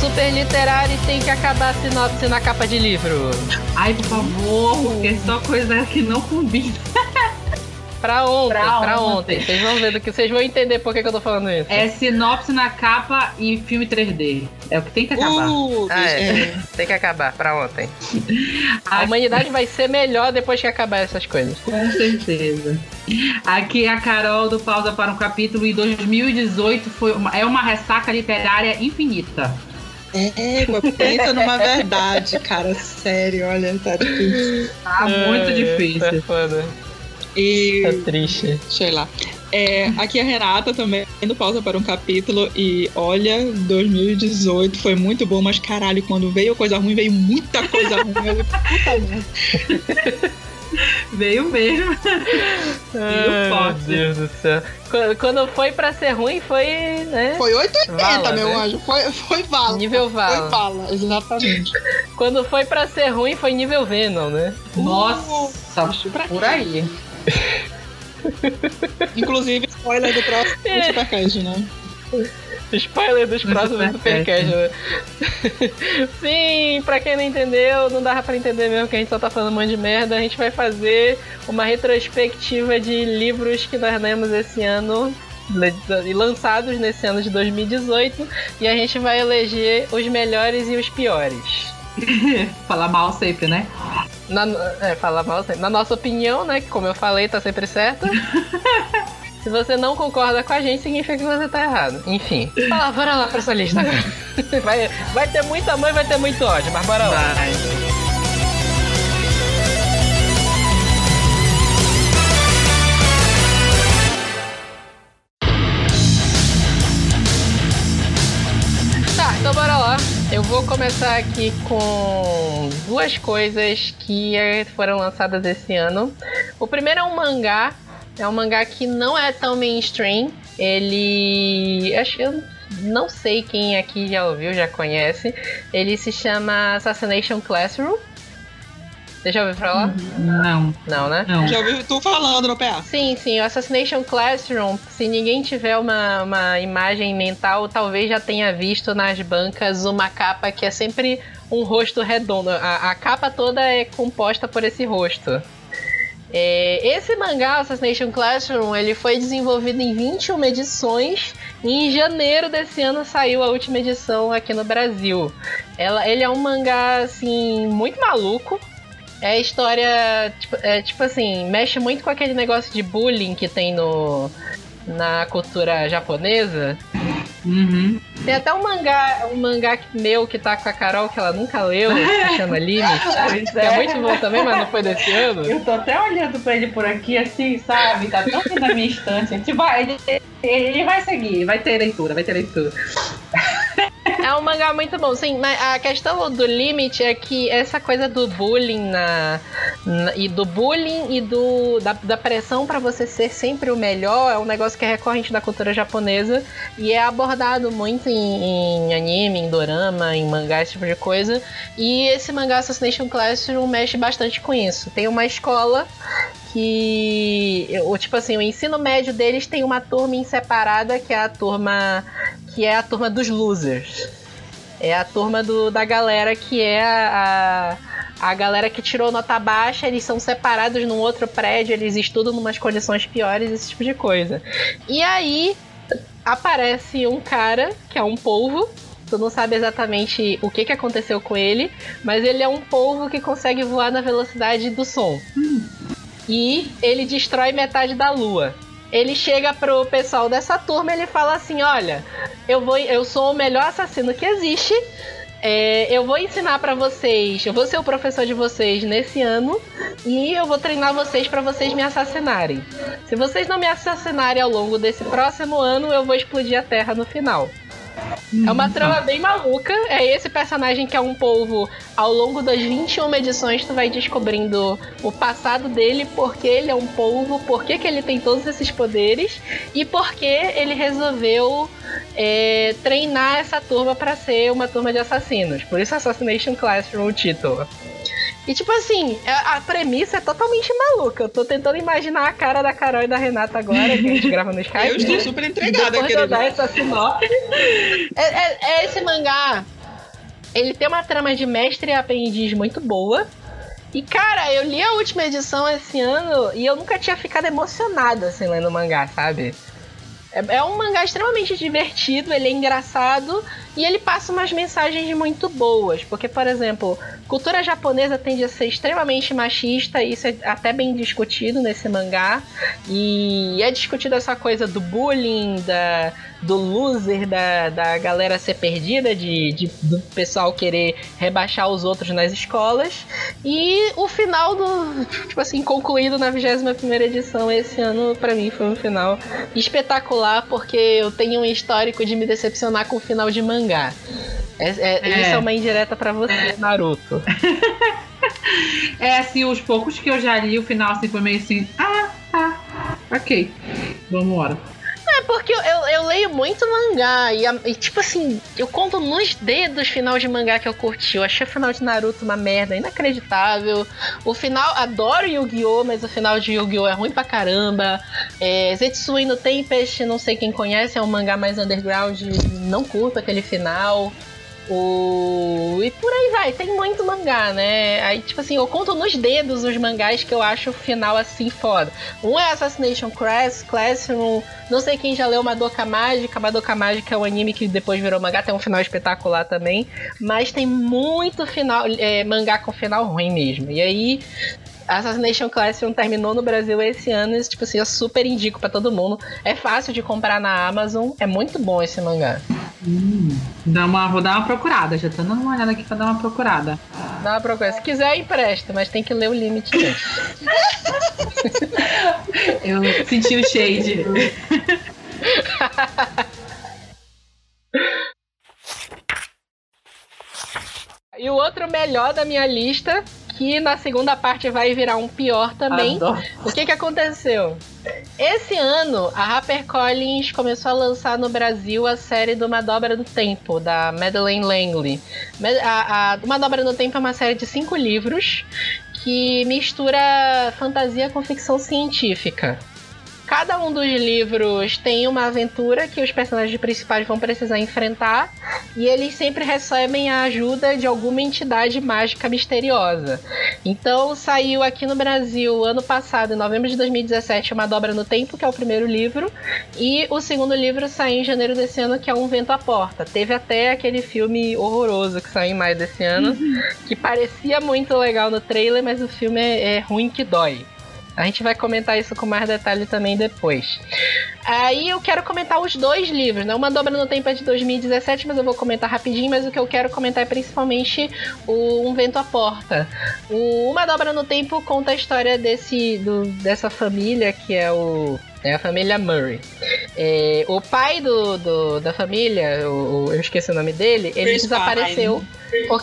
Super Literário e tem que acabar a sinopse na capa de livro. Ai, por favor, porque só coisa que não combina. Pra ontem, pra, Pra ontem. ontem. Vocês vão ver do que vocês vão entender por que, que eu tô falando isso. É sinopse na capa e filme 3D. É o que tem que acabar. Uh, Ah, é. é. Tem que acabar pra ontem. A humanidade vai ser melhor depois que acabar essas coisas. Com certeza. Aqui é a Carol do Pausa para um Capítulo e 2018 foi uma, é uma ressaca literária infinita. É, pensa numa verdade, cara. Sério, olha, tá difícil. Tá muito Tá difícil. foda. E Tá triste. sei lá. É, aqui a Renata também, do Pausa para um Capítulo. E olha, 2018 foi muito bom, mas caralho, quando veio coisa ruim, veio muita coisa ruim. Eu, puta merda. Veio mesmo. Ai, meu. Deus do céu. Quando, quando foi pra ser ruim, foi, né? Foi 880, Vala, meu né? anjo. Foi, foi vala. Nível Foi Vala. vala, exatamente. Quando foi pra ser ruim, foi nível Venom, né? Nossa, por aí. Inclusive, spoiler do próximo É. Supercast, né? Spoiler dos próximos Supercast. Né? Sim, pra quem não entendeu, não dava pra entender mesmo que a gente só tá falando um monte de merda. A gente vai fazer uma retrospectiva de livros que nós lemos esse ano e lançados nesse ano de 2018 e a gente vai eleger os melhores e os piores. Falar mal sempre, né? Na, é, falar mal sempre. Na nossa opinião, né? Que como eu falei, tá sempre certa. Se você não concorda com a gente, significa que você tá errado. Enfim. Fala, bora lá pra essa lista agora. Vai, vai ter muito amor e vai ter muito ódio, mas bora lá. Vai. Tá, então bora lá. Eu vou começar aqui com duas coisas que foram lançadas esse ano. O primeiro é um mangá. É um mangá que não é tão mainstream. Ele. Acho que eu não sei quem aqui já ouviu, já conhece. Ele se chama Assassination Classroom. Você já ouviu falar? Não, Não, né? não. Já ouvi tu falando no PA. Sim, sim, o Assassination Classroom, se ninguém tiver uma, uma imagem mental, talvez já tenha visto nas bancas uma capa que é sempre um rosto redondo. A, a capa toda é composta por esse rosto. É, esse mangá, Assassination Classroom, ele foi desenvolvido em 21 edições e em janeiro desse ano saiu a última edição aqui no Brasil. Ela, ele é um mangá, assim, muito maluco. É história, tipo, é, tipo assim, mexe muito com aquele negócio de bullying que tem no, na cultura japonesa. Uhum. Tem até um mangá, um mangá meu que tá com a Carol, que ela nunca leu, que chama Limit. Que é muito bom também, mas não foi desse ano. Eu tô até olhando pra ele por aqui, assim, sabe? Tá tão na minha estante. A gente vai, ele, ele vai seguir, vai ter leitura, vai ter leitura. É um mangá muito bom, sim, mas a questão do limite é que essa coisa do bullying na, na- e do bullying e do da, da pressão pra você ser sempre o melhor é um negócio que é recorrente da cultura japonesa e é abordado muito em, em anime, em dorama, em mangá, esse tipo de coisa. E esse mangá Assassination Classroom mexe bastante com isso. Tem uma escola que tipo assim, o ensino médio deles tem uma turma em separada que é a turma que é a turma dos losers. É a turma do, da galera que é a, a, galera que tirou nota baixa, eles são separados num outro prédio, eles estudam numas condições piores, esse tipo de coisa. E aí aparece um cara, que é um polvo, tu não sabe exatamente o que, que aconteceu com ele, mas ele é um polvo que consegue voar na velocidade do som. E ele destrói metade da lua. Ele chega pro pessoal dessa turma ele fala assim: Olha, eu, vou, eu sou o melhor assassino que existe. é, eu vou ensinar pra vocês, eu vou ser o professor de vocês nesse ano e eu vou treinar vocês pra vocês me assassinarem. Se vocês não me assassinarem ao longo desse próximo ano, eu vou explodir a Terra no final. É uma trama bem maluca. É esse personagem que é um polvo. Ao longo das 21 edições, tu vai descobrindo o passado dele, porque ele é um polvo, por que que ele tem todos esses poderes e por que ele resolveu é, treinar essa turma pra ser uma turma de assassinos. Por isso Assassination Classroom o título. E tipo assim, a, a, premissa é totalmente maluca. Eu tô tentando imaginar a cara da Carol e da Renata agora, que a gente grava no Skype. Eu estou super entregada, Depois de eu dar essa sinopse. É, é, é, esse mangá. Ele tem uma trama de mestre e aprendiz muito boa. E, cara, eu li a última edição esse ano e eu nunca tinha ficado emocionada assim lendo o mangá, sabe? É, é um mangá extremamente divertido, ele é engraçado e ele passa umas mensagens muito boas, porque, por exemplo, cultura japonesa tende a ser extremamente machista, e isso é até bem discutido nesse mangá. E é discutido essa coisa do bullying, da, do loser, da, da galera ser perdida, de, de, do pessoal querer rebaixar os outros nas escolas. E o final do. Tipo assim, concluído na 21 edição esse ano, para mim foi um final espetacular, porque eu tenho um histórico de me decepcionar com o final de mangá mangá. É, é, é. Isso é uma indireta para você, é. Naruto. é assim, os poucos que eu já li, o final assim foi meio assim, ah, tá, ok, vamos embora. É porque eu, eu, eu, leio muito mangá e, e, tipo assim, eu conto nos dedos final de mangá que eu curti. Eu achei o final de Naruto uma merda inacreditável. O final, adoro Yu-Gi-Oh!, mas o final de Yu-Gi-Oh! é ruim pra caramba. É, Zetsui no Tempest, não sei quem conhece, é um mangá mais underground, não curto aquele final. O... E por aí vai, tem muito mangá, né? Aí, tipo assim, eu conto nos dedos os mangás que eu acho o final assim foda. Um é Assassination Class, Classroom, não sei quem já leu Madoka Mágica. Madoka Mágica é um anime que depois virou mangá, tem um final espetacular também. Mas tem muito final, é, mangá com final ruim mesmo. E aí, Assassination Classroom terminou no Brasil esse ano e, tipo assim, eu super indico para todo mundo. É fácil de comprar na Amazon, é muito bom esse mangá. Hum, dá uma, vou dar uma procurada, já tô dando uma olhada aqui pra dar uma procurada. Dá uma procurada. Se quiser, empresta, mas tem que ler o limite Eu senti o shade. e o outro melhor da minha lista que na segunda parte vai virar um pior também. Adoro. O que que aconteceu? Esse ano, a HarperCollins começou a lançar no Brasil a série do Uma Dobra do Tempo, da Madeleine Langley. A, a Uma Dobra do Tempo é uma série de cinco livros que mistura fantasia com ficção científica. Cada um dos livros tem uma aventura que os personagens principais vão precisar enfrentar e eles sempre recebem a ajuda de alguma entidade mágica misteriosa. Então saiu aqui no Brasil ano passado, em novembro de 2017, Uma Dobra no Tempo, que é o primeiro livro, e o segundo livro saiu em janeiro desse ano, que é Um Vento à Porta. Teve até aquele filme horroroso que saiu em maio desse ano, uhum. que parecia muito legal no trailer, mas o filme é, é ruim que dói. A gente vai comentar isso com mais detalhe também depois. Aí eu quero comentar os dois livros, né? Uma Dobra no Tempo é de 2017, mas eu vou comentar rapidinho, mas o que eu quero comentar é principalmente o Um Vento à Porta. O Uma Dobra no Tempo conta a história desse, do, dessa família que é o é a família Murray. É, o pai do, do, da família, o, o, eu esqueci o nome dele, ele Chris desapareceu. Por,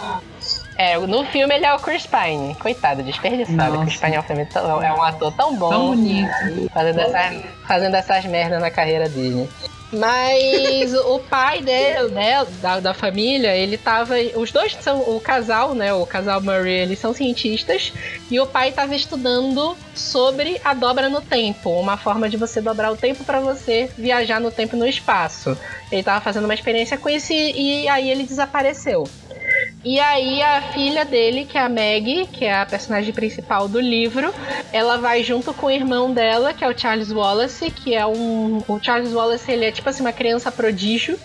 é, no filme ele é o Chris Pine. Coitado, desperdiçado. Nossa. Chris Pine é um, filme tão, é um ator tão bom. Tão bonito. Fazendo, essa, fazendo essas merdas na carreira dele. Mas o pai dele, né, da, da família, ele tava. Os dois são. O casal, né? O casal Murray, eles são cientistas. E o pai estava estudando sobre a dobra no tempo. Uma forma de você dobrar o tempo para você viajar no tempo e no espaço. Ele estava fazendo uma experiência com isso e, e aí ele desapareceu. E aí a filha dele, que é a Maggie, que é a personagem principal do livro, ela vai junto com o irmão dela, que é o Charles Wallace, que é um. O Charles Wallace ele é tipo assim uma criança prodígio.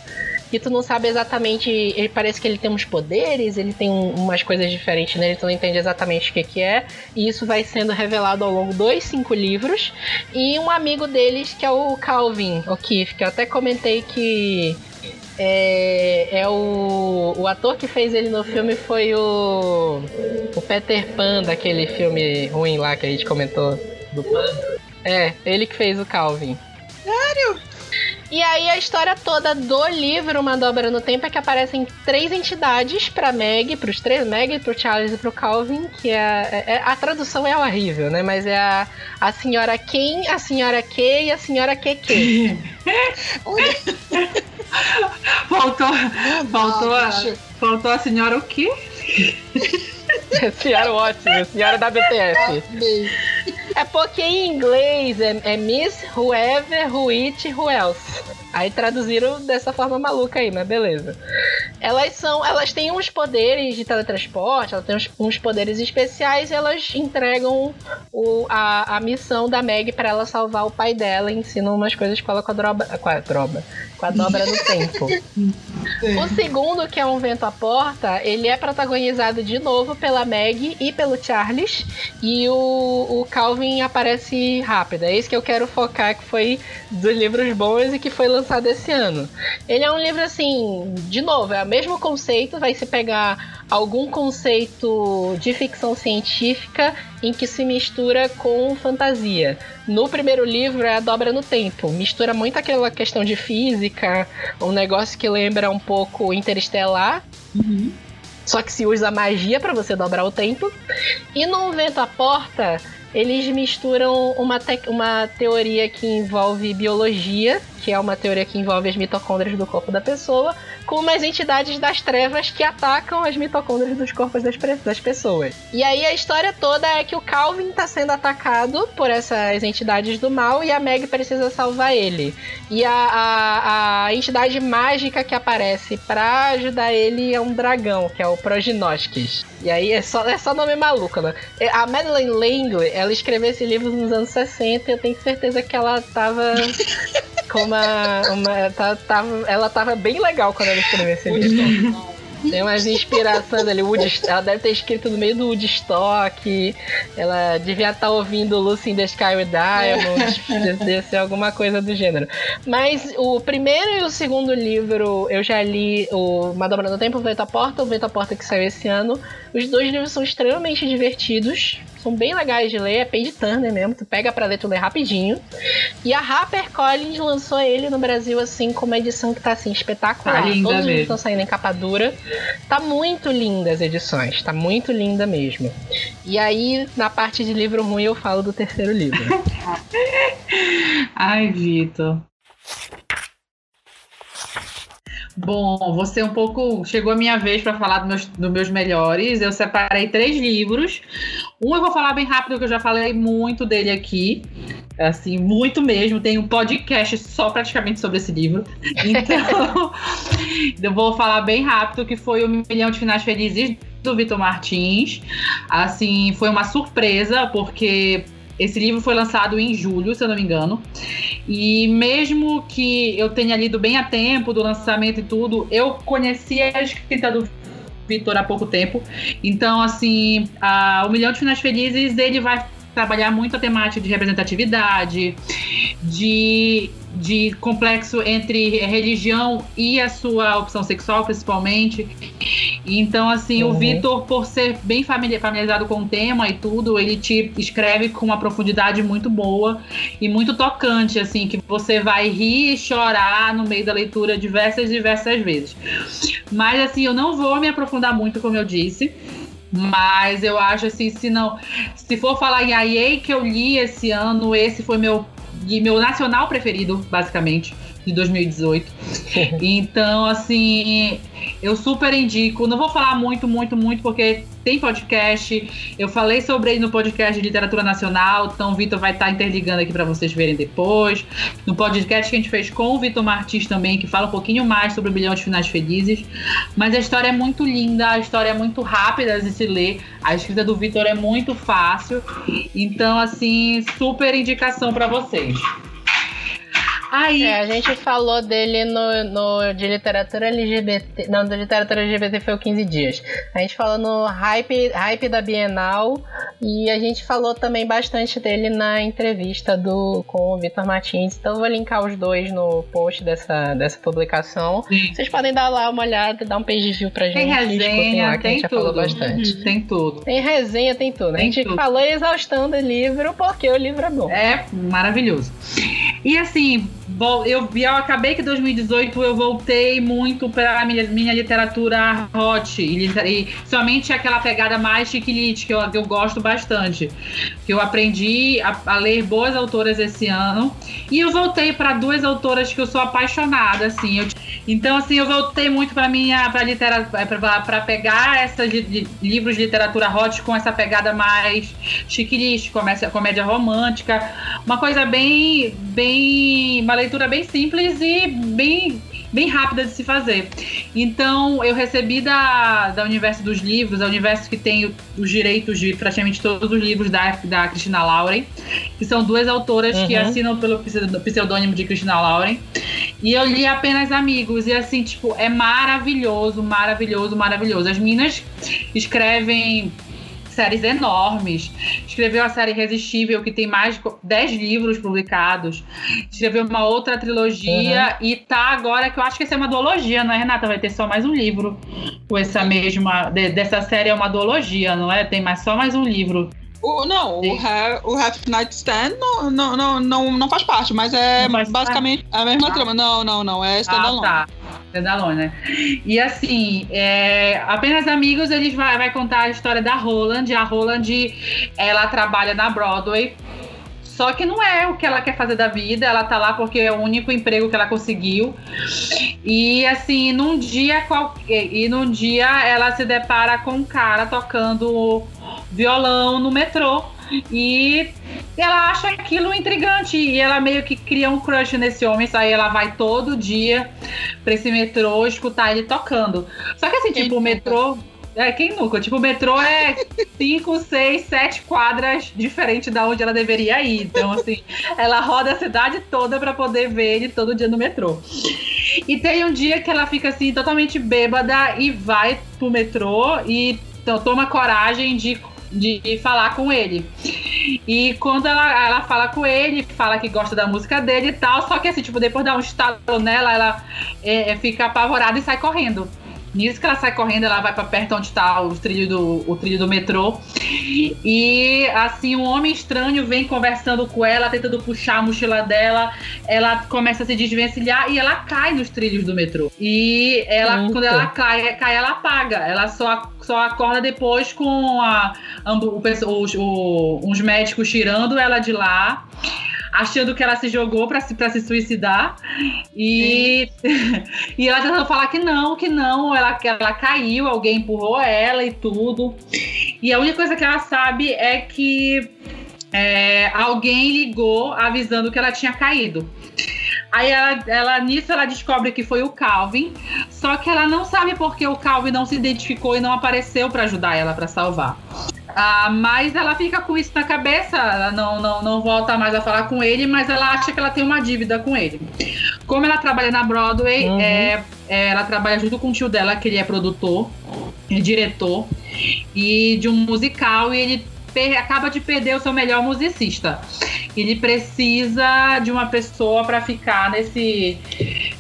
E tu não sabe exatamente. Ele parece que ele tem uns poderes, ele tem um, umas coisas diferentes nele, tu não entende exatamente o que, que é. E isso vai sendo revelado ao longo dos cinco livros. E um amigo deles, que é o Calvin O'Keefe, que eu até comentei que é, é o, o ator que fez ele no filme foi o, o Peter Pan daquele filme ruim lá que a gente comentou do Pan. É, ele que fez o Calvin. Sério? E aí a história toda do livro Uma Dobra no Tempo é que aparecem três entidades para Meg, para os três, Meg, para o Charles e para o Calvin, que é, é, a tradução é horrível, né? Mas é a, a senhora quem, a senhora que e a senhora que que. faltou, faltou, a, faltou a senhora o quê? senhora ótimo, senhora da BTF. É porque em inglês é, é Miss Whoever, Who It, Who Else. Aí traduziram dessa forma maluca aí, mas beleza. Elas são. Elas têm uns poderes de teletransporte, elas têm uns, uns poderes especiais e elas entregam o, a, a missão da Meg para ela salvar o pai dela e ensinam umas coisas com ela com a droba. Com a droba. Com a dobra do tempo. O segundo, que é um vento à porta, ele é protagonizado de novo pela Meg e pelo Charles. E o, o Calvin aparece rápido. É isso que eu quero focar, que foi dos livros bons e que foi lançado esse ano. Ele é um livro assim, de novo, é o mesmo conceito, vai se pegar algum conceito de ficção científica em que se mistura com fantasia. No primeiro livro é a dobra no tempo, mistura muito aquela questão de física, um negócio que lembra um pouco Interestelar. Uhum. Só que se usa magia para você dobrar o tempo. E no Vento à Porta, eles misturam uma, uma teoria que envolve biologia, que é uma teoria que envolve as mitocôndrias do corpo da pessoa, com umas entidades das trevas que atacam as mitocôndrias dos corpos das, das pessoas. E aí a história toda é que o Calvin está sendo atacado por essas entidades do mal e a Meg precisa salvar ele. E a, a, a entidade mágica que aparece para ajudar ele é um dragão, que é o Prognostes. E aí é só, é só nome maluco, né? A Madeleine Langley, ela escreveu esse livro nos anos 60 e eu tenho certeza que ela tava com uma. uma tá, tava, ela tava bem legal quando ela escreveu esse livro. Tem umas inspirações ali. Wood, ela deve ter escrito no meio do Woodstock. Ela devia estar tá ouvindo Lucy in the Sky with Diamonds. Deve ser alguma coisa do gênero. Mas o primeiro e o segundo livro eu já li o Madonna do Tempo, o Vento à Porta, o Vento à Porta que saiu esse ano. Os dois livros são extremamente divertidos são bem legais de ler, é page turner mesmo, tu pega pra ler, tu lê rapidinho. E a HarperCollins lançou ele no Brasil, assim, com uma edição que tá, assim, espetacular. Tá linda Todos mesmo. estão saindo em capa dura. Tá muito linda as edições, tá muito linda mesmo. E aí, na parte de livro ruim, eu falo do terceiro livro. Ai, Vitor. Bom, você um pouco. Chegou a minha vez para falar dos meus, dos meus melhores. Eu separei três livros. Um eu vou falar bem rápido, que eu já falei muito dele aqui. Assim, muito mesmo. Tem um podcast só praticamente sobre esse livro. Então, eu vou falar bem rápido, que foi o Milhão de Finais Felizes do Vitor Martins. Assim, foi uma surpresa, porque esse livro foi lançado em julho, se eu não me engano. E mesmo que eu tenha lido bem a tempo do lançamento e tudo, eu conheci a escrita do Vitor há pouco tempo. Então, assim, a, o Milhão de Finais Felizes, ele vai trabalhar muito a temática de representatividade, de, de complexo entre religião e a sua opção sexual, principalmente. Então, assim, uhum. o Vitor, por ser bem familiarizado com o tema e tudo, ele te escreve com uma profundidade muito boa e muito tocante, assim, que você vai rir e chorar no meio da leitura diversas, diversas vezes. Mas, assim, eu não vou me aprofundar muito, como eu disse. Mas eu acho assim, se não. Se for falar em IA que eu li esse ano, esse foi meu, meu nacional preferido, basicamente de 2018. então, assim, eu super indico. Não vou falar muito, muito, muito, porque tem podcast. Eu falei sobre ele no podcast de literatura nacional, então o Vitor vai estar interligando aqui para vocês verem depois. No podcast que a gente fez com o Vitor Martins também, que fala um pouquinho mais sobre o Bilhão de Finais Felizes. Mas a história é muito linda, a história é muito rápida de se ler. A escrita do Vitor é muito fácil. Então, assim, super indicação para vocês. Aí... É, a gente falou dele no, no de literatura LGBT. Não, de literatura LGBT foi o 15 dias. A gente falou no hype, hype da Bienal e a gente falou também bastante dele na entrevista do, com o Vitor Martins. Então eu vou linkar os dois no post dessa, dessa publicação. Sim. Vocês podem dar lá uma olhada, dar um page view pra gente. Tem resenha, lá, tem tudo. bastante. Uhum, tem tudo. Tem resenha, tem tudo. Tem a gente tudo. falou exaustão do livro porque o livro é bom. É maravilhoso. E assim, eu, eu acabei que em 2018 eu voltei muito para minha, minha literatura hot e, e, somente aquela pegada mais chiquilite que eu, eu gosto bastante. Que eu aprendi a, a, ler boas autoras esse ano e eu voltei para duas autoras que eu sou apaixonada, assim. Eu, Então, assim, eu voltei muito para minha para literatura para pegar esses li, livros de literatura hot com essa pegada mais chiquilista, comédia, comédia romântica, uma coisa bem bem uma leitura bem simples e bem bem rápida de se fazer. Então, eu recebi da, da Universo dos Livros, a Universo que tem os direitos de praticamente todos os livros da, da Cristina Lauren, que são duas autoras uhum. que assinam pelo pseudônimo de Cristina Lauren. E eu li apenas Amigos, e assim, tipo, é maravilhoso, maravilhoso, maravilhoso. As minas escrevem séries enormes. Escreveu a série Irresistível, que tem mais de 10 livros publicados. Escreveu uma outra trilogia uhum. e tá agora, que eu acho que essa é uma duologia, não é, Renata? Vai ter só mais um livro com essa mesma. De, dessa série é uma duologia, não é? Tem mais, só mais um livro. O, não, o, o Half Night Stand não, não, não, não, não faz parte, mas é basicamente parte. a mesma ah. trama. Não, não, não, é standalone. Ah, tá. Standalone, né? E assim, é, apenas amigos, eles vai, vai contar a história da Roland. A Roland, ela trabalha na Broadway. Só que não é o que ela quer fazer da vida, ela tá lá porque é o único emprego que ela conseguiu. E assim, num dia qualquer, e num dia ela se depara com um cara tocando violão no metrô. E ela acha aquilo intrigante e ela meio que cria um crush nesse homem. Aí ela vai todo dia pra esse metrô escutar ele tocando. Só que assim, quem tipo, o metrô. É, quem nunca? Tipo, o metrô é 5, 6, 7 quadras diferente da onde ela deveria ir. Então, assim, ela roda a cidade toda para poder ver ele todo dia no metrô. E tem um dia que ela fica assim, totalmente bêbada e vai pro metrô e toma coragem de de falar com ele. E quando ela, ela fala com ele, fala que gosta da música dele e tal, só que assim, tipo, depois dá um estalo nela, ela é, é fica apavorada e sai correndo. Nisso que ela sai correndo, ela vai para perto onde está o trilho do, o trilho do metrô. E assim, um homem estranho vem conversando com ela, tentando puxar a mochila dela. Ela começa a se desvencilhar e ela cai nos trilhos do metrô. E ela, Eita. quando ela cai, cai, ela apaga. Ela só, só acorda depois com a, o, o, o, uns médicos tirando ela de lá achando que ela se jogou para se, pra se suicidar. E, e ela tentando falar que não, que não, ela, ela caiu, alguém empurrou ela e tudo. E a única coisa que ela sabe é que é, alguém ligou avisando que ela tinha caído. Aí ela, ela, nisso ela descobre que foi o Calvin, só que ela não sabe porque o Calvin não se identificou e não apareceu para ajudar ela para salvar. Ah, mas ela fica com isso na cabeça, ela não, não, não volta mais a falar com ele, mas ela acha que ela tem uma dívida com ele. Como ela trabalha na Broadway, uhum. é, é, ela trabalha junto com o tio dela, que ele é produtor, diretor, e de um musical, e ele acaba de perder o seu melhor musicista. Ele precisa de uma pessoa para ficar nesse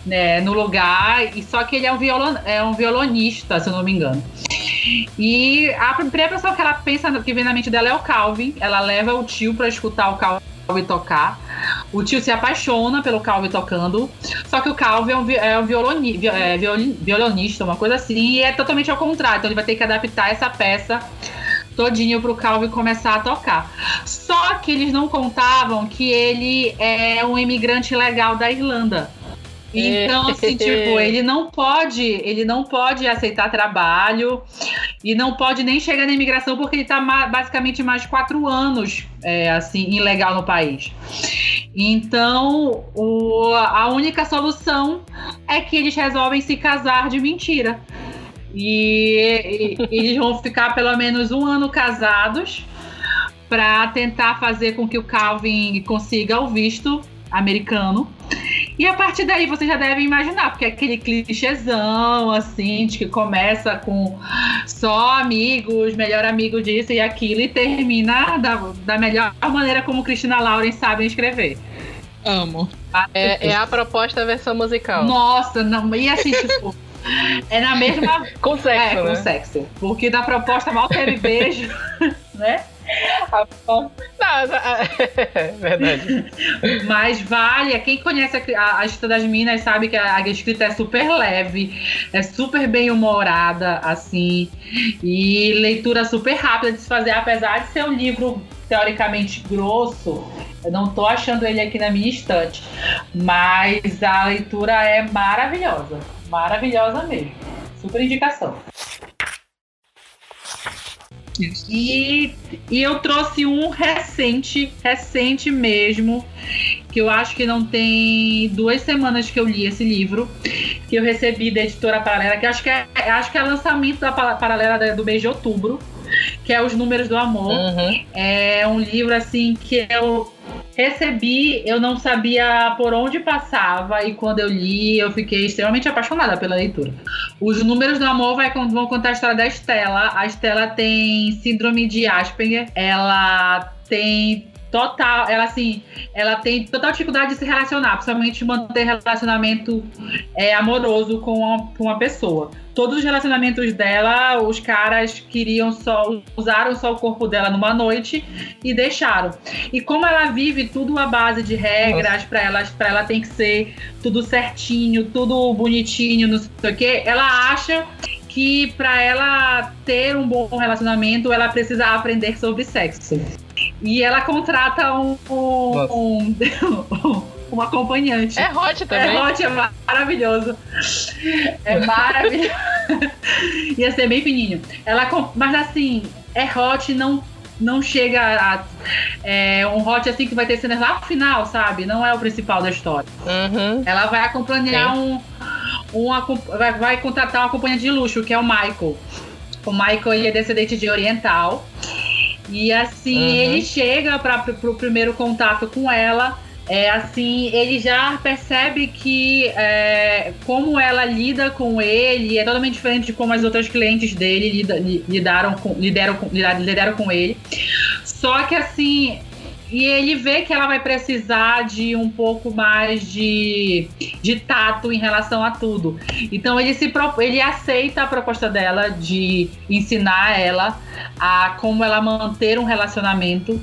né, no lugar, e só que ele é um, violon, é um violonista, se eu não me engano. E a primeira pessoa que ela pensa que vem na mente dela é o Calvin. Ela leva o tio para escutar o Calvin tocar. O tio se apaixona pelo Calvin tocando. Só que o Calvin é um, é um violoni, é, violonista, uma coisa assim, e é totalmente ao contrário. Então ele vai ter que adaptar essa peça todinho pro Calvin começar a tocar. Só que eles não contavam que ele é um imigrante legal da Irlanda. Então, assim, tipo, ele não pode, ele não pode aceitar trabalho e não pode nem chegar na imigração porque ele está basicamente mais de quatro anos, é, assim, ilegal no país. Então, o, a única solução é que eles resolvem se casar de mentira. E, e eles vão ficar pelo menos um ano casados para tentar fazer com que o Calvin consiga o visto americano. E a partir daí você já deve imaginar, porque é aquele clichêzão, assim, de que começa com só amigos, melhor amigo disso e aquilo, e termina da, da melhor maneira como Cristina Lauren sabe escrever. Amo. É, é a proposta versão musical. Nossa, não, e assim, tipo. É na mesma. com sexo. É, né? com sexo. Porque na proposta mal teve beijo, né? Não, é verdade. Mas vale, quem conhece a, a história das Minas sabe que a, a, escrita é super leve, é super bem humorada, assim, e leitura super rápida de se fazer, apesar de ser um livro teoricamente grosso, Eu não tô achando ele aqui na minha estante, mas a leitura é maravilhosa, maravilhosa mesmo. Super indicação. E, e eu trouxe um recente, recente mesmo, que eu acho que não tem duas semanas que eu li esse livro, que eu recebi da editora Paralela, que acho que é, acho que é lançamento da Paralela do mês de outubro, que é Os Números do Amor. Uhum. É um livro assim que eu recebi, eu não sabia por onde passava e quando eu li, eu fiquei extremamente apaixonada pela leitura. Os Números do Amor vai, vão contar a história da Estela. A Estela tem síndrome de Asperger, ela tem total, ela assim, ela tem total dificuldade de se relacionar, principalmente manter relacionamento é, amoroso com uma, com uma pessoa. Todos os relacionamentos dela, os caras queriam só, usaram só o corpo dela numa noite e deixaram. E como ela vive tudo à base de regras, para ela, pra ela tem que ser tudo certinho, tudo bonitinho, não sei o que, ela acha que para ela ter um bom relacionamento, ela precisa aprender sobre sexo. E ela contrata um, um, um, acompanhante. É hot também. É hot, é maravilhoso. É maravilhoso. Ia ser bem fininho. Ela, mas assim, é hot, não não chega a. É, um hot assim que vai ter cenas lá no final, sabe? Não é o principal da história. Uhum. Ela vai acompanhar Sim. um. um vai, vai contratar um acompanhante de luxo, que é o Michael. O Michael ele é descendente de oriental. E assim, uhum. ele chega para o primeiro contato com ela. É assim, ele já percebe que é, como ela lida com ele é totalmente diferente de como as outras clientes dele lida, lidaram com, lideram, com, lidaram com ele. Só que assim, e ele vê que ela vai precisar de um pouco mais de, de tato em relação a tudo. Então ele se ele aceita a proposta dela de ensinar ela a como ela manter um relacionamento.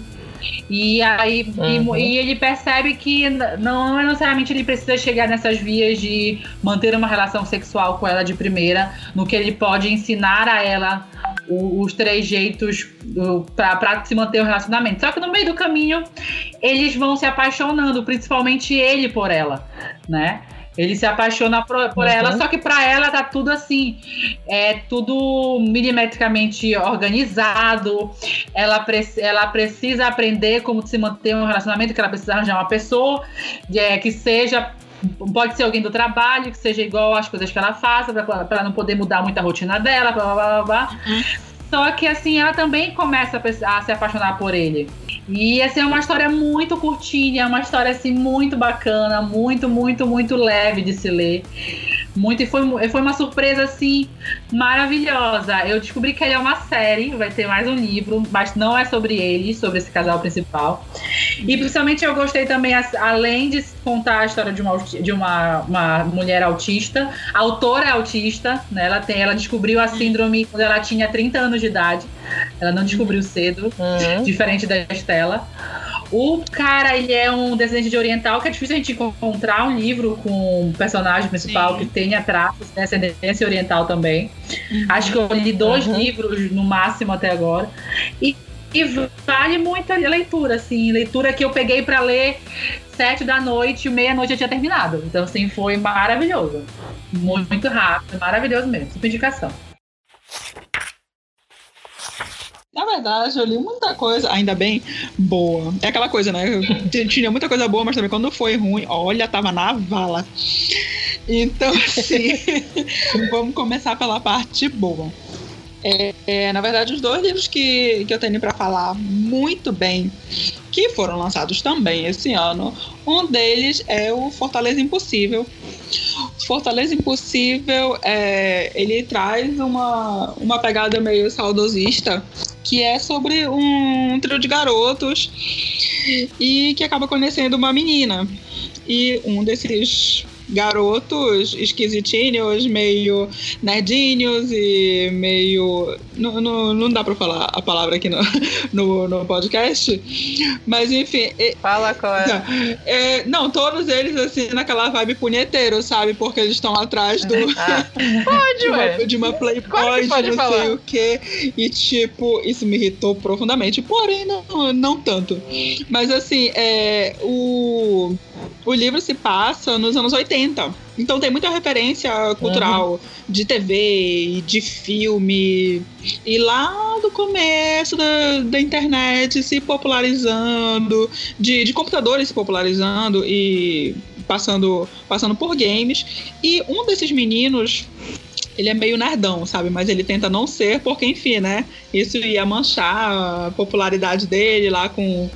E aí uhum. e, e, ele percebe que não é necessariamente ele precisa chegar nessas vias de manter uma relação sexual com ela de primeira, no que ele pode ensinar a ela os três jeitos para se manter o relacionamento. Só que no meio do caminho eles vão se apaixonando, principalmente ele por ela, né? Ele se apaixona por, por uhum. ela, só que para ela tá tudo assim, é tudo milimetricamente organizado. Ela, pre ela precisa aprender como se manter um relacionamento, que ela precisa arranjar uma pessoa é, que seja pode ser alguém do trabalho, que seja igual às coisas que ela faça, para ela não poder mudar muito a rotina dela, blá blá blá blá. Uhum. Só que assim, ela também começa a, se apaixonar por ele. E assim, é uma história muito curtinha, é uma história assim muito bacana, muito, muito, muito leve de se ler. Muito, e foi, foi uma surpresa assim maravilhosa. Eu descobri que ele é uma série, vai ter mais um livro, mas não é sobre ele, sobre esse casal principal. E principalmente eu gostei também, além de contar a história de uma, de uma, uma mulher autista, a autora é autista, né? Ela, tem, ela descobriu a síndrome quando ela tinha 30 anos de idade. Ela não descobriu cedo, uhum. diferente da Estela. O cara, ele é um descendente de oriental, que é difícil a gente encontrar um livro com um personagem principal Sim. que tenha traços de descendência oriental também. Uhum. Acho que eu li dois uhum. livros no máximo até agora. E, e vale muito a leitura, assim, leitura que eu peguei para ler sete da noite, meia-noite eu tinha terminado. Então, assim, foi maravilhoso. Muito rápido, maravilhoso mesmo. Super indicação. Na verdade, eu li muita coisa, ainda bem, boa. É aquela coisa, né? Eu tinha muita coisa boa, mas também quando foi ruim, olha, tava na vala. Então, assim, vamos começar pela parte boa. É, é, na verdade, os dois livros que, que eu tenho para falar muito bem, que foram lançados também esse ano, um deles é o Fortaleza Impossível. Fortaleza Impossível, é, ele traz uma, uma pegada meio saudosista que é sobre um trio de garotos e que acaba conhecendo uma menina. E um desses garotos esquisitinhos, meio nerdinhos e meio. Não, não, não dá pra falar a palavra aqui no, no, no podcast. Mas enfim. Fala qual é. é. Não, todos eles assim naquela vibe punheteiro, sabe? Porque eles estão atrás do. Ah, pode, de, uma, de uma Playboy, claro não falar. sei o quê. E tipo, isso me irritou profundamente. Porém, não, não tanto. Mas assim, é, o, o livro se passa nos anos 80. Então tem muita referência cultural uhum. de TV, de filme. E lá do começo da, da internet se popularizando, de, de computadores se popularizando e passando, passando por games. E um desses meninos ele é meio nerdão, sabe? Mas ele tenta não ser, porque, enfim, né? Isso ia manchar a popularidade dele lá com,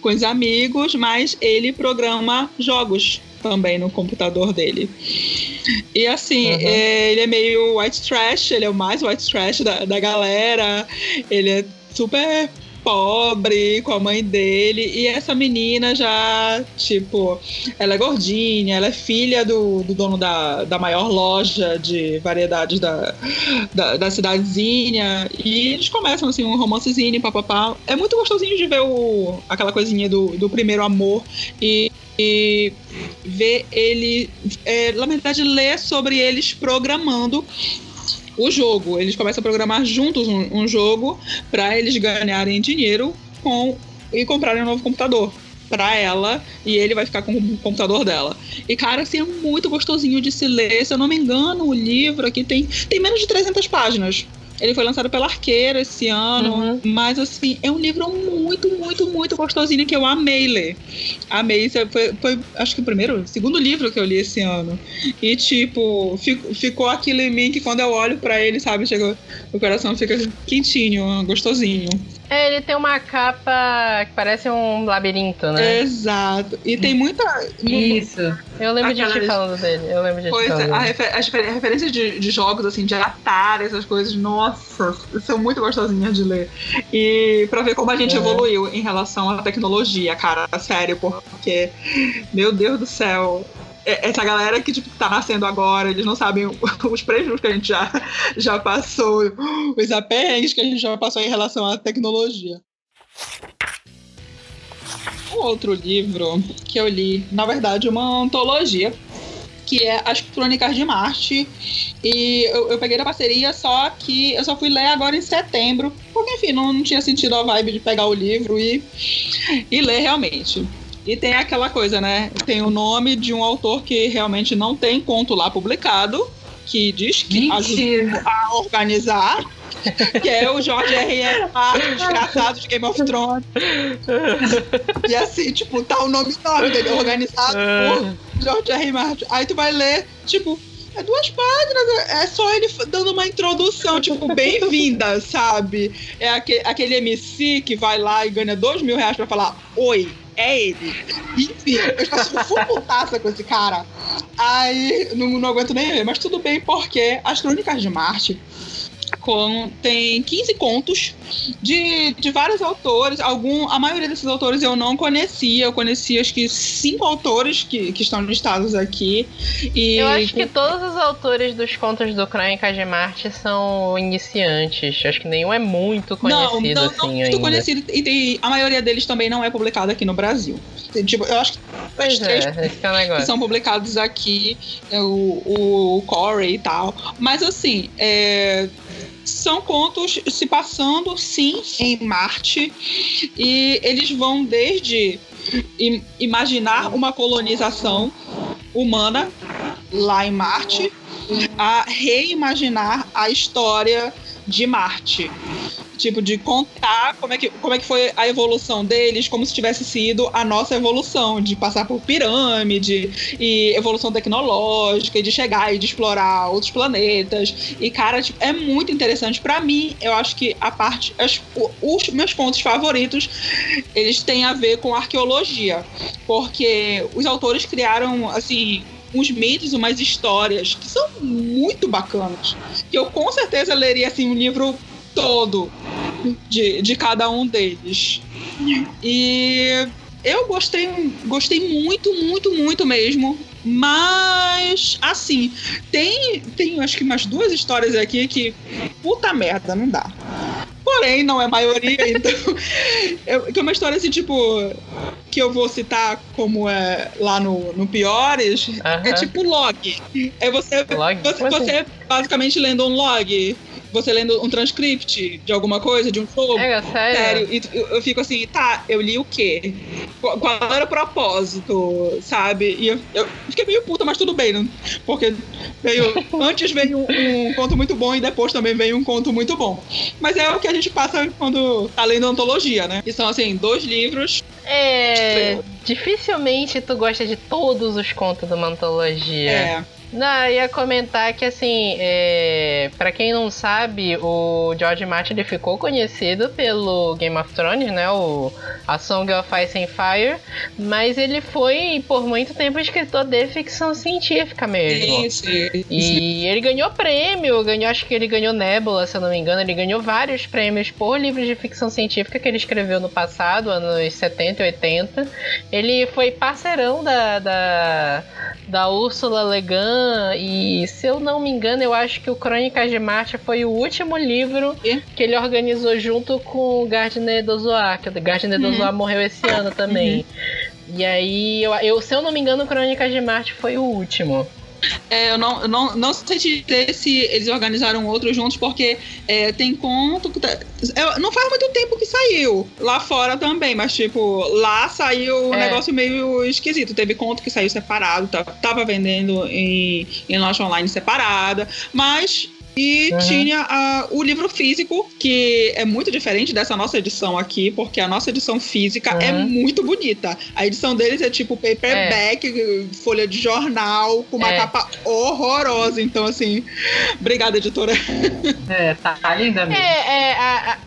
com os amigos, mas ele programa jogos também no computador dele. E assim, uhum. ele é meio white trash, ele é o mais white trash da, da galera, ele é super pobre com a mãe dele. E essa menina já, tipo, ela é gordinha, ela é filha do, do dono da, da maior loja de variedades da, da, da cidadezinha. E eles começam, assim, um romancezinho, papapá. É muito gostosinho de ver o, aquela coisinha do, do primeiro amor. E e ver ele, é, na verdade, ler sobre eles programando o jogo. Eles começam a programar juntos um, um jogo para eles ganharem dinheiro com e comprarem um novo computador para ela e ele vai ficar com o computador dela. E cara, assim, é muito gostosinho de se ler. Se eu não me engano, o livro aqui tem tem menos de 300 páginas. Ele foi lançado pela Arqueira esse ano, uhum. mas assim, é um livro muito, muito, muito gostosinho que eu amei ler. Amei, foi, foi acho que o primeiro, segundo livro que eu li esse ano. E tipo, fico, ficou aquilo em mim que quando eu olho para ele, sabe, chega, o coração fica quentinho, gostosinho. É, ele tem uma capa que parece um labirinto, né? Exato. E tem muita. Isso. Eu lembro Aquelas... de te falando dele. Eu lembro de pois falando. É, a, refer as referências de, de, jogos, assim, de Atari, essas coisas, nossa, são muito gostosinhas de ler. E pra ver como a gente é. evoluiu em relação à tecnologia, cara, sério, porque, meu Deus do céu, essa galera que tipo, tá nascendo agora, eles não sabem os prejuízos que a gente já, já passou, os aperreios que a gente já passou em relação à tecnologia. Um outro livro que eu li, na verdade, uma antologia, que é As Crônicas de Marte. E eu, eu, peguei da parceria, só que eu só fui ler agora em setembro, porque enfim, não, não tinha sentido a vibe de pegar o livro e, e ler realmente. E tem aquela coisa, né? Tem o nome de um autor que realmente não tem conto lá publicado, que diz que Mentira. ajudou a organizar, que é o George R. R. Martin, desgraçado de Game of Thrones. e assim, tipo, tá o nome enorme dele, organizado por George R. R. Martin. Aí tu vai ler, tipo, é duas páginas, é só ele dando uma introdução, tipo, bem-vinda, sabe? É aquele, aquele MC que vai lá e ganha dois mil reais pra falar oi é ele. Enfim, eu já sou full com esse cara. Aí não, não aguento nem ver, mas tudo bem, porque as Crônicas de Marte tem 15 contos de, de vários autores. Algum, a maioria desses autores eu não conhecia. Eu conhecia acho que cinco autores que, que estão listados aqui. E eu acho que todos os autores dos contos do Crônicas de Marte são iniciantes. Acho que nenhum é muito conhecido não, não, assim não muito ainda. conhecido. E, e, a maioria deles também não é publicado aqui no Brasil. Tipo, eu acho que pois é, é que são publicados aqui, é o, o Corey e tal. Mas assim, é, são contos se passando, sim, em Marte. E eles vão desde imaginar uma colonização humana lá em Marte a reimaginar a história de Marte. Tipo, de contar como é, que, como é que foi a evolução deles, como se tivesse sido a nossa evolução, de passar por pirâmide e evolução tecnológica, e de chegar e de explorar outros planetas. E, cara, tipo, é muito interessante. para mim, eu acho que a parte. As, os meus pontos favoritos, eles têm a ver com arqueologia. Porque os autores criaram, assim, uns mitos, umas histórias que são muito bacanas. Que eu com certeza leria assim um livro todo de, de cada um deles. E eu gostei, gostei muito, muito, muito mesmo Mas, assim, tem, tem acho que umas duas histórias aqui que, puta merda, não dá. Porém, não é maioria, então. Eu, que é uma história assim, tipo. Que eu vou citar como é lá no, no Piores. Uh -huh. É tipo log. É você, log? você, você assim? Basicamente lendo um log você lendo um transcript de alguma coisa, de um jogo. É, sério? Sério. E eu, eu, fico assim, tá, eu li o quê? Qual, qual era o propósito, sabe? E eu, eu, fiquei meio puta, mas tudo bem, não? porque veio, antes veio um, um, conto muito bom e depois também veio um conto muito bom. Mas é o que a gente passa quando tá lendo antologia, né? E são, assim, dois livros. É. Dificilmente tu gosta de todos os contos de uma antologia. É. Não, eu ia comentar que assim, é, para quem não sabe, o George Martin ele ficou conhecido pelo Game of Thrones, né? O a Song of Ice and Fire, mas ele foi por muito tempo escritor de ficção científica mesmo. Isso, isso. E ele ganhou prêmio, ganhou, acho que ele ganhou Nebula, se eu não me engano, ele ganhou vários prêmios por livros de ficção científica que ele escreveu no passado, anos 70 e 80. Ele foi parceirão da, da, da Ursula Le Guin e se eu não me engano, eu acho que o Crônicas de Marte foi o último livro e? que ele organizou junto com o Gardner Dozoar, que o Gardner uhum. Dozoar morreu esse ano também. Uhum. E aí, eu, eu, se eu não me engano, Crônicas de Marte foi o último. É, eu não, não, não sei dizer se eles organizaram outros juntos, porque é, tem conto. Que tá, é, não faz muito tempo que saiu. Lá fora também, mas tipo, lá saiu um é. negócio meio esquisito. Teve conto que saiu separado, tava, tá, tava vendendo em, em loja online separada, mas e uhum. tinha uh, o livro físico, que é muito diferente dessa nossa edição aqui, porque a nossa edição física é uhum. é muito bonita. A edição deles é tipo paperback, é. folha de jornal, com uma é. capa horrorosa. Então, assim, obrigada, editora. É, tá, tá linda mesmo. É, é, a, a...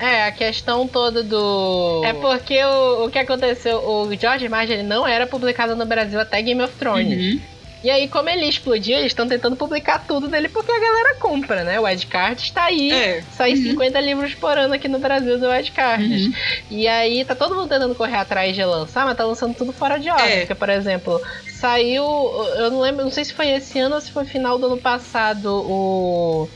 É, a questão toda do. É porque o, o que aconteceu, o George Martin não era publicado no Brasil até Game of Thrones. Uhum. E aí, como ele explodiu, eles estão tentando publicar tudo dele porque a galera compra, né? O Ed Card está aí, é. sai uhum. 50 livros por ano aqui no Brasil do Ed Card. Uhum. E aí, tá todo mundo tentando correr atrás de lançar, mas tá lançando tudo fora de ordem. É. Porque, por exemplo, saiu. Eu não lembro, não sei se foi esse ano ou se foi final do ano passado o.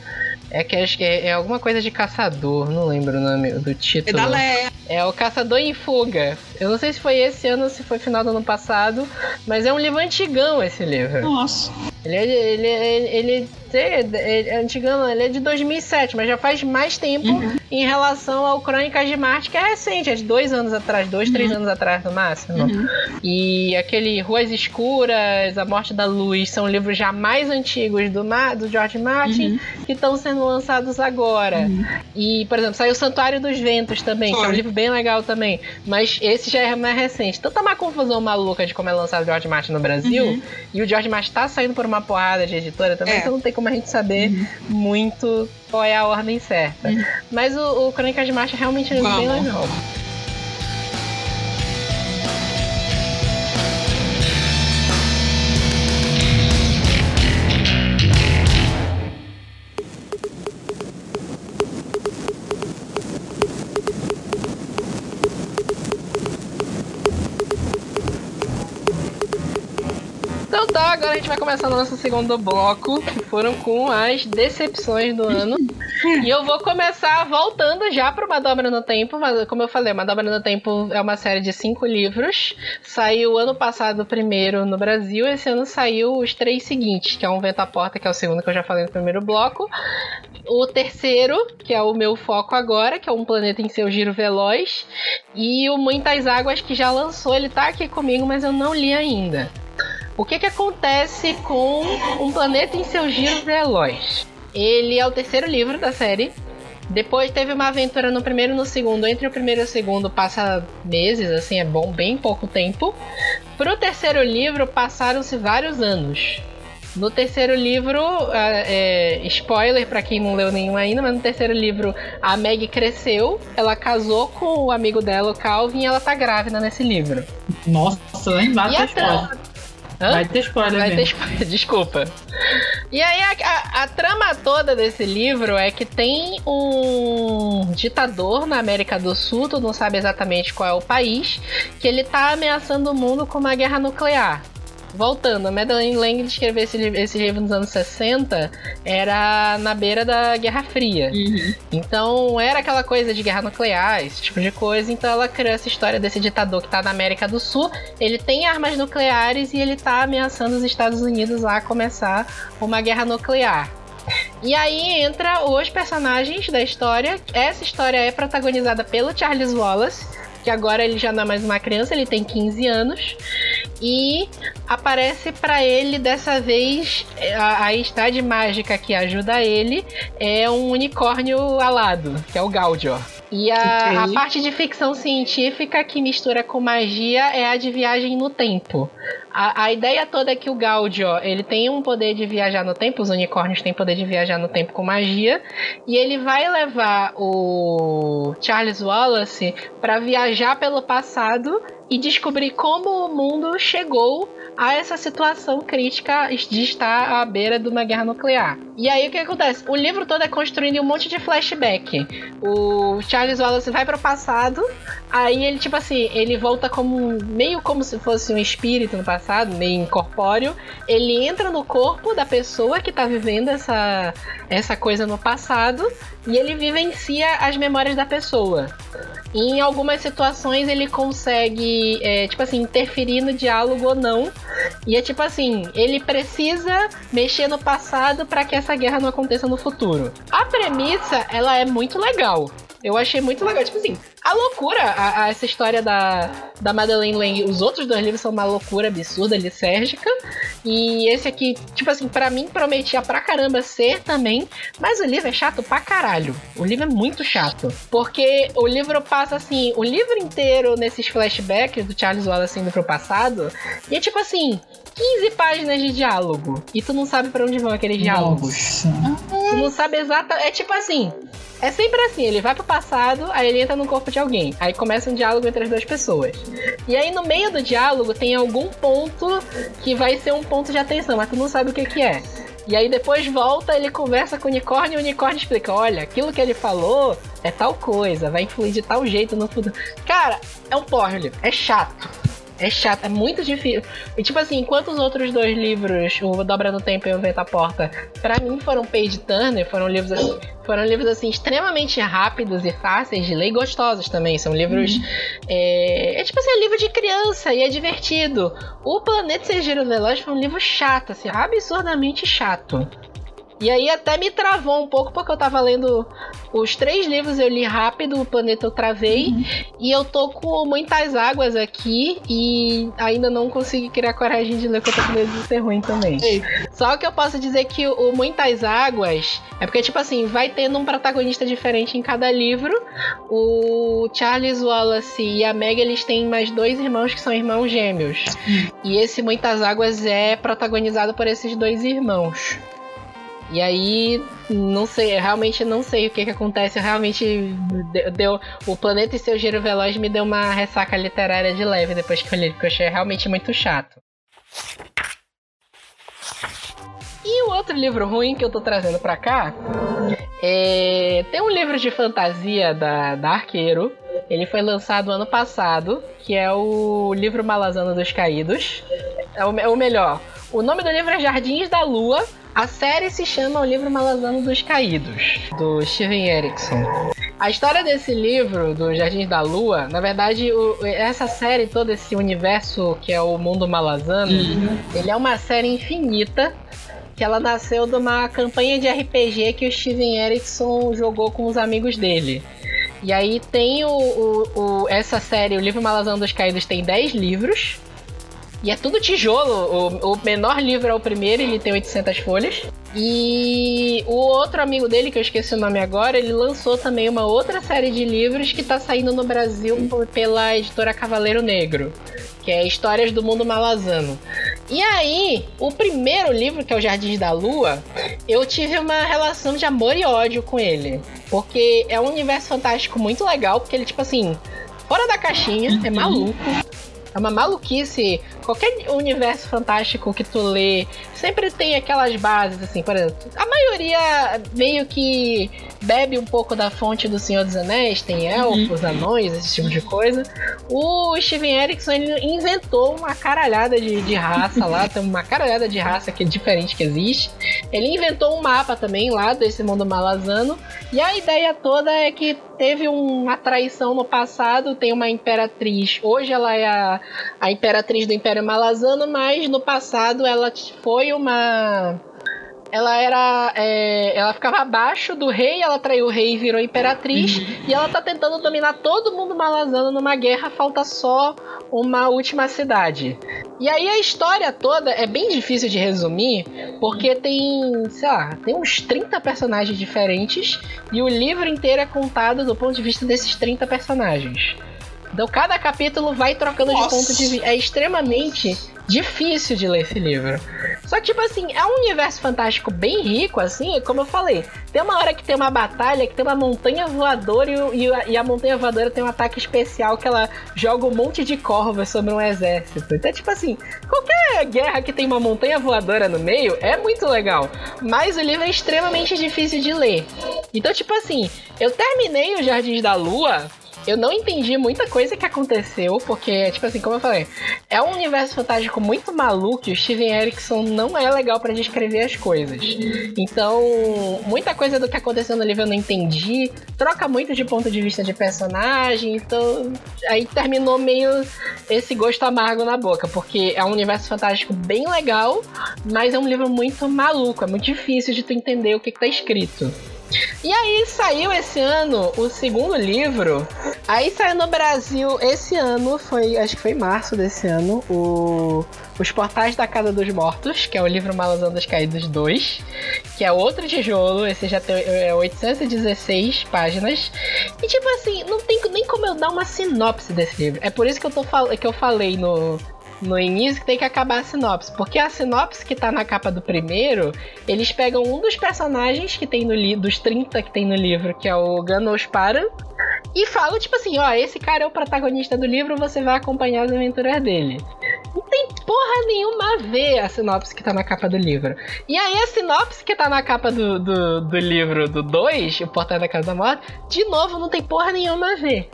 É que acho que é, é, alguma coisa de caçador, não lembro o nome do título. É da Leia. É o Caçador em Fuga. Eu não sei se foi esse ano ou se foi final do ano passado, mas é um livro antigão esse livro. Nossa. Ele é, ele, ele, ele é, antigão, ele é de 2007, mas já faz mais tempo uhum. em relação ao Crônicas de Marte, que é recente, é de dois anos atrás, dois, uhum. três anos atrás no máximo. Uhum. E aquele Ruas Escuras, A Morte da Luz, são livros já mais antigos do, do George Martin, uhum. que estão sendo lançados agora. Uhum. E, por exemplo, saiu o Santuário dos Ventos também, Foi. que é um livro bem legal também, mas esse já é mais recente. Então tá uma confusão maluca de como é lançado o George Martin no Brasil, uhum. e o George Martin tá saindo por uma porrada de editora também, é. então não tem como a gente saber uhum. muito qual é a ordem certa. Uhum. Mas o, o Crônicas de Marcha realmente é bem legal. Gente vai começar o nosso segundo bloco, que foram com as decepções do ano. e eu vou começar voltando já para Uma Dobra no Tempo, mas como eu falei, Uma Dobra no Tempo é uma série de cinco livros. Saiu ano passado o primeiro no Brasil, esse ano saiu os três seguintes, que é Um Vento à Porta, que é o segundo que eu já falei no primeiro bloco. O terceiro, que é o meu foco agora, que é Um Planeta em Seu Giro Veloz. E o Muitas Águas, que já lançou, ele tá aqui comigo, mas eu não li ainda. O que, que acontece com Um Planeta em Seu Giro Veloz? Ele é o terceiro livro da série. Depois teve uma aventura no primeiro e no segundo. Entre o primeiro e o segundo passa meses, assim, é bom, bem pouco tempo. Pro terceiro livro passaram-se vários anos. No terceiro livro, é, spoiler para quem não leu nenhum ainda, mas no terceiro livro a Meg cresceu, ela casou com o amigo dela, o Calvin, e ela tá grávida nesse livro. Nossa, nem vai ter spoiler. Hã? Vai ter spoiler. Vai mesmo. ter spoiler, desculpa. E aí a, a, a, trama toda desse livro é que tem um ditador na América do Sul, tu não sabe exatamente qual é o país, que ele tá ameaçando o mundo com uma guerra nuclear. Voltando, a Madeleine Lang escreveu esse, esse livro nos anos 60, era na beira da Guerra Fria. Uhum. Então era aquela coisa de guerra nuclear, esse tipo de coisa. Então ela criou essa história desse ditador que tá na América do Sul. Ele tem armas nucleares e ele tá ameaçando os Estados Unidos a começar uma guerra nuclear. E aí entra os personagens da história. Essa história é protagonizada pelo Charles Wallace, que agora ele já não é mais uma criança, ele tem 15 anos. E aparece para ele dessa vez a, a estade mágica que ajuda ele é um unicórnio alado, que é o Gaudior. E a, a parte de ficção científica que mistura com magia é a de viagem no tempo. A, a ideia toda é que o Gaudio, ele tem um poder de viajar no tempo, os unicórnios têm poder de viajar no tempo com magia, e ele vai levar o Charles Wallace para viajar pelo passado e descobrir como o mundo chegou a essa situação crítica de estar à beira de uma guerra nuclear. E aí o que acontece? O livro todo é construído em um monte de flashback. O Charles Wallace vai para o passado, aí ele tipo assim, ele volta como meio como se fosse um espírito no passado, meio incorpóreo. Ele entra no corpo da pessoa que tá vivendo essa essa coisa no passado e ele vivencia as memórias da pessoa. Em algumas situações ele consegue, é, tipo assim, interferir no diálogo ou não. E é tipo assim, ele precisa mexer no passado para que essa guerra não aconteça no futuro. A premissa, ela é muito legal. Eu achei muito legal. Tipo assim, a loucura, a, a- essa história da, da Madeleine Lang, os outros dois livros são uma loucura absurda, lisérgica. E esse aqui, tipo assim, pra mim prometia pra caramba ser também. Mas o livro é chato pra caralho. O livro é muito chato. Porque o livro passa assim, o livro inteiro nesses flashbacks do Charles Wallace indo pro passado. E é tipo assim, 15 páginas de diálogo. E tu não sabe pra onde vão aqueles diálogos. Nossa. Tu não sabe exatamente. É tipo assim. É sempre assim, ele vai pro passado, aí ele entra no corpo de alguém. Aí começa um diálogo entre as duas pessoas. E aí no meio do diálogo tem algum ponto que vai ser um ponto de atenção, mas tu não sabe o que, que é. E aí depois volta, ele conversa com o unicórnio e o unicórnio explica: olha, aquilo que ele falou é tal coisa, vai influir de tal jeito no futuro. Cara, é um porre o livro, é chato. É chato, é muito difícil. E tipo assim, enquanto os outros dois livros, o Dobra no Tempo e o Vento à Porta, pra mim foram page turner, foram livros assim, foram livros assim extremamente rápidos e fáceis de ler e gostosos também. São livros. É, é tipo assim, é livro de criança e é divertido. O Planeta Giro Veloz foi um livro chato, assim, absurdamente chato. E aí até me travou um pouco, porque eu tava lendo os três livros, eu li rápido, o Planeta eu travei, e eu tô com muitas águas aqui e ainda não consegui criar coragem de ler, porque eu tô com medo de ser ruim também. Ei. Só que eu posso dizer que o, o Muitas Águas é porque, tipo assim, vai tendo um protagonista diferente em cada livro. O Charles Wallace e a Meg, eles têm mais dois irmãos que são irmãos gêmeos. E esse Muitas Águas é protagonizado por esses dois irmãos. E aí, não sei, eu realmente não sei o que que acontece. Eu realmente de- deu. O Planeta e seu Giro Veloz me deu uma ressaca literária de leve depois que eu li, porque eu achei realmente muito chato. E o outro livro ruim que eu tô trazendo pra cá é. Tem um livro de fantasia da, da Arqueiro. Ele foi lançado ano passado, que é o livro Malazano dos Caídos. É o, me- o melhor. O nome do livro é Jardins da Lua. A série se chama O Livro Malazano dos Caídos, do Steven Erickson. A história desse livro, do Jardins da Lua, na verdade, o- essa série, todo esse universo que é o mundo malazano, ele é uma série infinita que ela nasceu de uma campanha de RPG que o Steven Erickson jogou com os amigos dele. E aí tem o, o- o- essa série, o livro Malazão dos Caídos, tem 10 livros. E é tudo tijolo. O, o menor livro é o primeiro, ele tem 800 folhas. E o outro amigo dele, que eu esqueci o nome agora, ele lançou também uma outra série de livros que tá saindo no Brasil pela editora Cavaleiro Negro, que é Histórias do Mundo Malazano. E aí, o primeiro livro, que é o Jardins da Lua, eu tive uma relação de amor e ódio com ele. Porque é um universo fantástico muito legal, porque ele, tipo assim, fora da caixinha, é maluco. É uma maluquice. Qualquer universo fantástico que tu lê sempre tem aquelas bases, assim, por exemplo. A maioria meio que bebe um pouco da fonte do Senhor dos Anéis, tem elfos, uhum. anões, esse tipo de coisa. O Steven Erickson ele inventou uma caralhada de, de raça lá, tem uma caralhada de raça que é diferente que existe. Ele inventou um mapa também lá desse mundo malazano. E a ideia toda é que teve uma traição no passado, tem uma imperatriz. Hoje ela é a, a imperatriz do Império Malazano, mas no passado ela foi uma ela era. É, ela ficava abaixo do rei, ela traiu o rei e virou imperatriz. Uhum. E ela tá tentando dominar todo mundo malazano numa guerra, falta só uma última cidade. E aí a história toda é bem difícil de resumir, porque tem, sei lá, tem uns 30 personagens diferentes e o livro inteiro é contado do ponto de vista desses 30 personagens. Então cada capítulo vai trocando Nossa. de ponto de vista. É extremamente difícil de ler esse livro. Só que, tipo assim, é um universo fantástico bem rico, assim, como eu falei. Tem uma hora que tem uma batalha, que tem uma montanha voadora e, e, a, e a montanha voadora tem um ataque especial que ela joga um monte de corvas sobre um exército. Então, tipo assim, qualquer guerra que tem uma montanha voadora no meio é muito legal. Mas o livro é extremamente difícil de ler. Então, tipo assim, eu terminei o Jardins da Lua eu não entendi muita coisa que aconteceu, porque, tipo assim, como eu falei, é um universo fantástico muito maluco e o Steven Erickson não é legal para descrever as coisas. Então, muita coisa do que aconteceu no livro eu não entendi, troca muito de ponto de vista de personagem, então aí terminou meio esse gosto amargo na boca, porque é um universo fantástico bem legal, mas é um livro muito maluco, é muito difícil de tu entender o que, que tá escrito. E aí saiu esse ano o segundo livro. Aí saiu no Brasil esse ano, foi acho que foi março desse ano, o Os Portais da Casa dos Mortos, que é o livro Malas Caídos 2, que é outro tijolo, esse já tem é, 816 páginas. E tipo assim, não tem nem como eu dar uma sinopse desse livro. É por isso que eu, tô, que eu falei no, no início que tem que acabar a sinopse. Porque a sinopse que tá na capa do primeiro, eles pegam um dos personagens que tem no livro, dos 30 que tem no livro, que é o Ganosparan, e falam, tipo assim, ó, esse cara é o protagonista do livro, você vai acompanhar as aventuras dele. Não tem porra nenhuma a ver a sinopse que tá na capa do livro. E aí a sinopse que tá na capa do, do, do livro do 2, O Portal da Casa da Morte, de novo, não tem porra nenhuma a ver.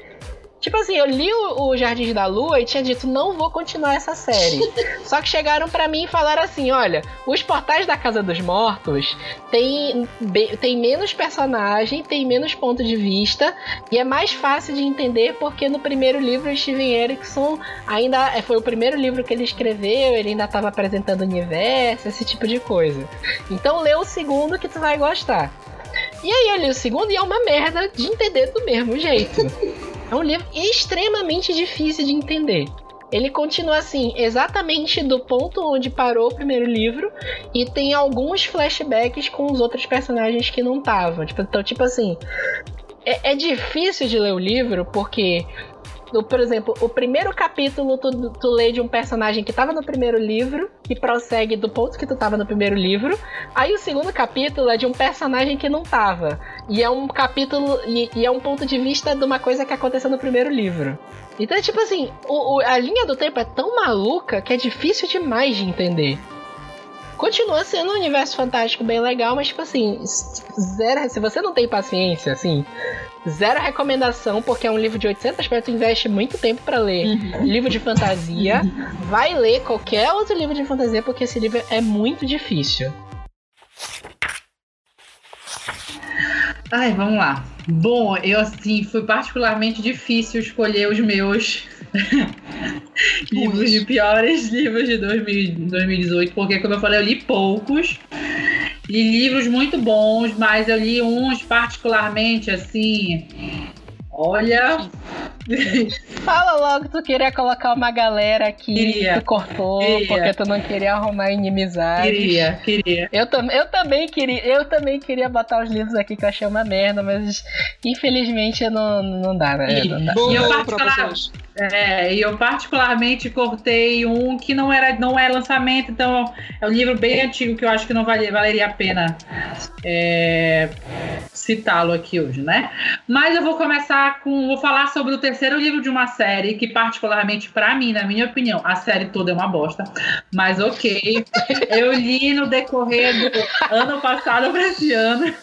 Tipo assim, eu li o, o Jardins da Lua e tinha dito, não vou continuar essa série. Só que chegaram para mim e falaram assim: olha, os portais da Casa dos Mortos tem, tem menos personagem, tem menos ponto de vista e é mais fácil de entender porque no primeiro livro o Steven Erickson ainda é, foi o primeiro livro que ele escreveu, ele ainda estava apresentando o universo, esse tipo de coisa. Então lê o segundo que tu vai gostar. E aí eu li o segundo e é uma merda de entender do mesmo jeito. É um livro extremamente difícil de entender. Ele continua assim, exatamente do ponto onde parou o primeiro livro, e tem alguns flashbacks com os outros personagens que não estavam. Tipo, então, tipo assim, é, é, difícil de ler o livro porque por exemplo, o primeiro capítulo tu, tu lê de um personagem que tava no primeiro livro e prossegue do ponto que tu tava no primeiro livro. Aí o segundo capítulo é de um personagem que não tava. E é um capítulo. E, e é um ponto de vista de uma coisa que aconteceu no primeiro livro. Então, tipo assim, o, o, a linha do tempo é tão maluca que é difícil demais de entender. Continua sendo um universo fantástico bem legal, mas tipo assim, zero, se você não tem paciência, assim, zero recomendação, porque é um livro de 800 páginas, tu investe muito tempo para ler. Uhum. Livro de fantasia, uhum. vai ler qualquer outro livro de fantasia, porque esse livro é muito difícil. Ai, vamos lá. Bom, eu assim, foi particularmente difícil escolher os meus livros de piores livros de 2018, porque como eu falei, eu li poucos. Li livros muito bons, mas eu li uns particularmente assim. Olha. Fala logo, tu queria colocar uma galera aqui, queria, tu cortou, queria. porque tu não queria arrumar inimizade. Queria, queria. Eu, tam, eu também queria, eu também queria botar os livros aqui que eu achei uma merda, mas infelizmente não, não dá, né? E, não dá. E eu particular, É, e eu particularmente cortei um que não era não é lançamento, então é um livro bem antigo que eu acho que não valeria, valeria a pena é, citá-lo aqui hoje, né? Mas eu vou começar com vou falar sobre o terceiro livro de uma série que particularmente para mim, na minha opinião, a série toda é uma bosta, mas ok, eu li no decorrer do ano passado para esse ano,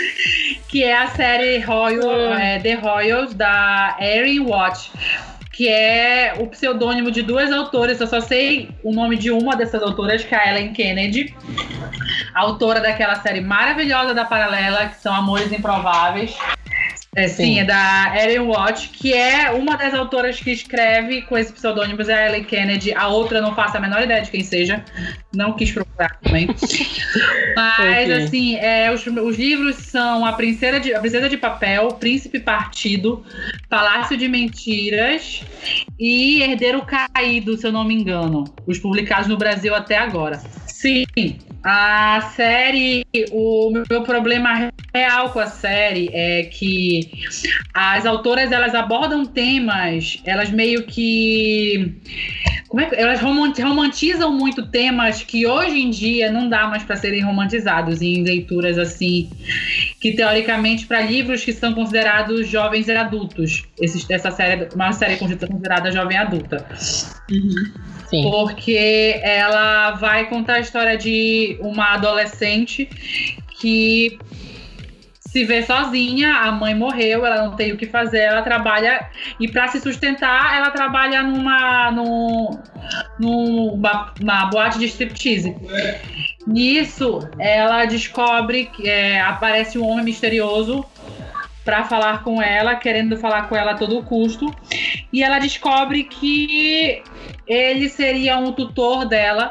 que é a série Royal, é, The Royals da Erin Watch que é o pseudônimo de duas autoras. Eu só sei o nome de uma dessas autoras, que é a Ellen Kennedy, autora daquela série maravilhosa da Paralela, que são Amores Improváveis. É, sim. sim, é da Erin Watch, que é uma das autoras que escreve com esse pseudônimo, é a Ellie Kennedy. A outra não faço a menor ideia de quem seja. Não quis procurar também. Mas, okay. assim, é, os, os, livros são a Princesa, de, a Princesa de Papel, Príncipe Partido, Palácio de Mentiras e Herdeiro Caído, se eu não me engano. Os publicados no Brasil até agora. Sim, a série, o meu problema real com a série é que as autoras elas abordam temas, elas meio que como é que elas romantizam muito temas que hoje em dia não dá mais para serem romantizados em leituras assim, que teoricamente para livros que são considerados jovens e adultos. Esse, essa série, uma série considerada jovem adulta. Uhum. Sim. Porque ela vai contar a história de uma adolescente que se vê sozinha, a mãe morreu, ela não tem o que fazer, ela trabalha e para se sustentar, ela trabalha numa num, numa uma boate de striptease. Nisso, ela descobre que é, aparece um homem misterioso para falar com ela, querendo falar com ela a todo custo. E ela descobre que ele seria um tutor dela,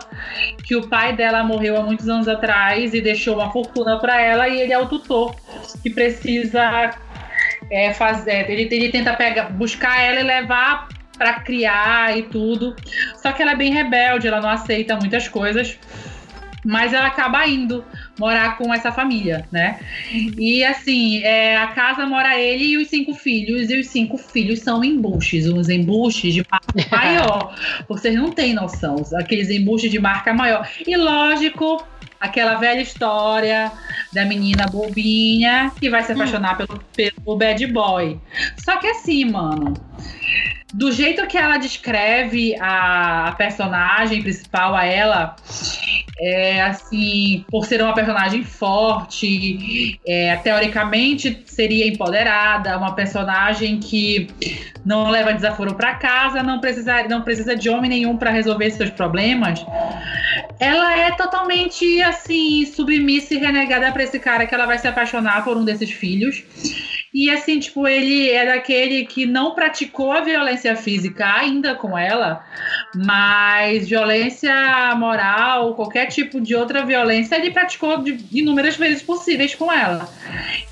que o pai dela morreu há muitos anos atrás e deixou uma fortuna para ela, e ele é o tutor que precisa é, fazer. Ele, ele tenta pegar, buscar ela e levar para criar e tudo. Só que ela é bem rebelde, ela não aceita muitas coisas mas ela acaba indo morar com essa família, né? E assim, é, a casa mora ele e os cinco filhos, e os cinco filhos são embuches, uns embuches de marca maior. Vocês não têm noção, aqueles embuches de marca maior. E lógico, aquela velha história da menina bobinha que vai se apaixonar hum. pelo, pelo bad boy. Só que assim, mano do jeito que ela descreve a, personagem principal, a ela, é assim, por ser uma personagem forte, é, teoricamente seria empoderada, uma personagem que não leva desaforo para casa, não precisa, não precisa de homem nenhum para resolver seus problemas. Ela é totalmente assim submissa e renegada para esse cara que ela vai se apaixonar por um desses filhos. E assim, tipo, ele é daquele que não praticou a violência física ainda com ela, mas violência moral, qualquer tipo de outra violência, ele praticou de inúmeras vezes possíveis com ela.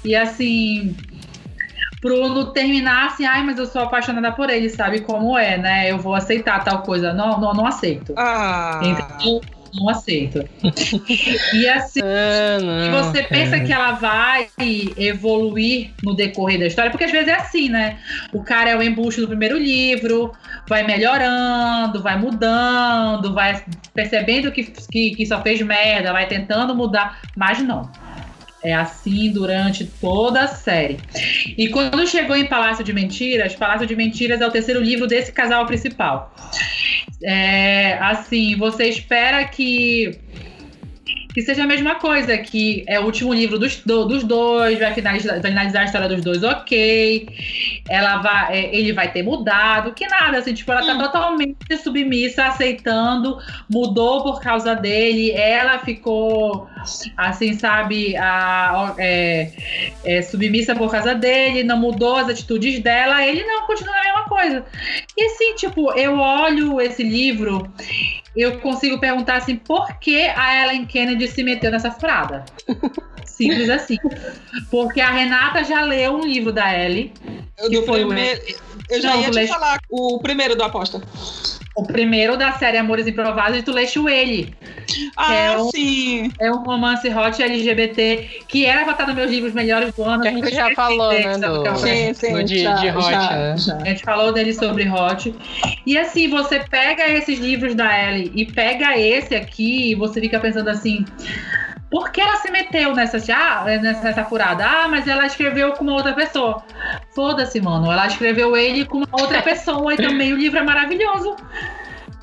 E assim, Bruno terminar assim, ai, mas eu sou apaixonada por ele, sabe como é, né? Eu vou aceitar tal coisa. Não, não, não aceito. Ah. Então, não aceito. e assim, ah, não, você pensa que ela vai evoluir no decorrer da história, porque às vezes é assim, né? O cara é o embuste do primeiro livro, vai melhorando, vai mudando, vai percebendo que, que, que só fez merda, vai tentando mudar, mas não. É assim durante toda a série. E quando chegou em Palácio de Mentiras, Palácio de Mentiras é o terceiro livro desse casal principal. É, assim, você espera que que seja a mesma coisa, que é o último livro dos, do, dos dois, vai finalizar, finalizar a história dos dois, ok. Ela vai, é, ele vai ter mudado, que nada, assim, tipo, ela tá hum. totalmente submissa, aceitando, mudou por causa dele, ela ficou, assim, sabe, a, é, é, submissa por causa dele, não mudou as atitudes dela, ele não, continua a mesma coisa. E assim, tipo, eu olho esse livro eu consigo perguntar assim, por que a Ellen Kennedy se meteu nessa furada? Simples assim. Porque a Renata já leu um livro da Ellie. Eu, que foi primeiro, eu já Não, ia te falar o primeiro do Aposta. O primeiro da série Amores Improváveis, tu leste o Ele. Ah, é um, sim. É um romance hot LGBT que era pra estar nos meus livros melhores do ano. Que a gente já falou, né? Do, sim, sim, do de, já, de hot, já, né? já. A gente falou dele sobre hot. E assim, você pega esses livros da Ellie e pega esse aqui e você fica pensando assim. Por que ela se meteu nessa, ah, nessa, nessa furada? Ah, mas ela escreveu com uma outra pessoa. Foda-se, mano. Ela escreveu ele com outra pessoa e também o livro é maravilhoso.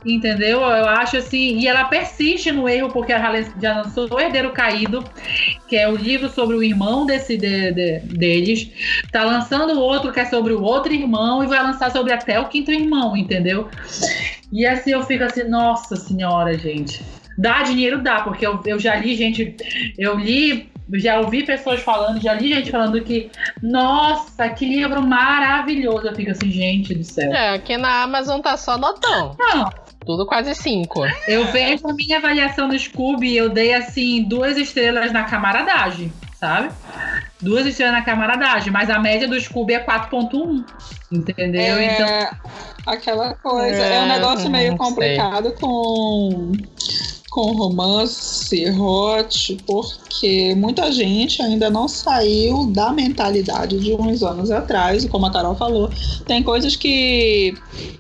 Entendeu? Eu acho assim. E ela persiste no erro, porque ela já lançou O Herdeiro Caído, que é o livro sobre o irmão desse, de, de, deles. Tá lançando outro que é sobre o outro irmão e vai lançar sobre até o quinto irmão, entendeu? E assim eu fico assim, nossa senhora, gente. Dá dinheiro, dá, porque eu, eu já li gente. Eu li já ouvi pessoas falando, já li gente falando que, nossa, que livro maravilhoso. Eu fico assim, gente do céu. É, aqui na Amazon tá só notão. Não, Tudo quase cinco. eu vejo a minha avaliação no Scooby, eu dei assim, duas estrelas na camaradagem, sabe? Duas estrelas na camaradagem, mas a média do Scooby é 4.1. Entendeu? É, Então, aquela coisa. É, É, um negócio meio não sei. complicado com, com romance hot, porque muita gente ainda não saiu da mentalidade de uns anos atrás, e como a Carol falou, tem coisas que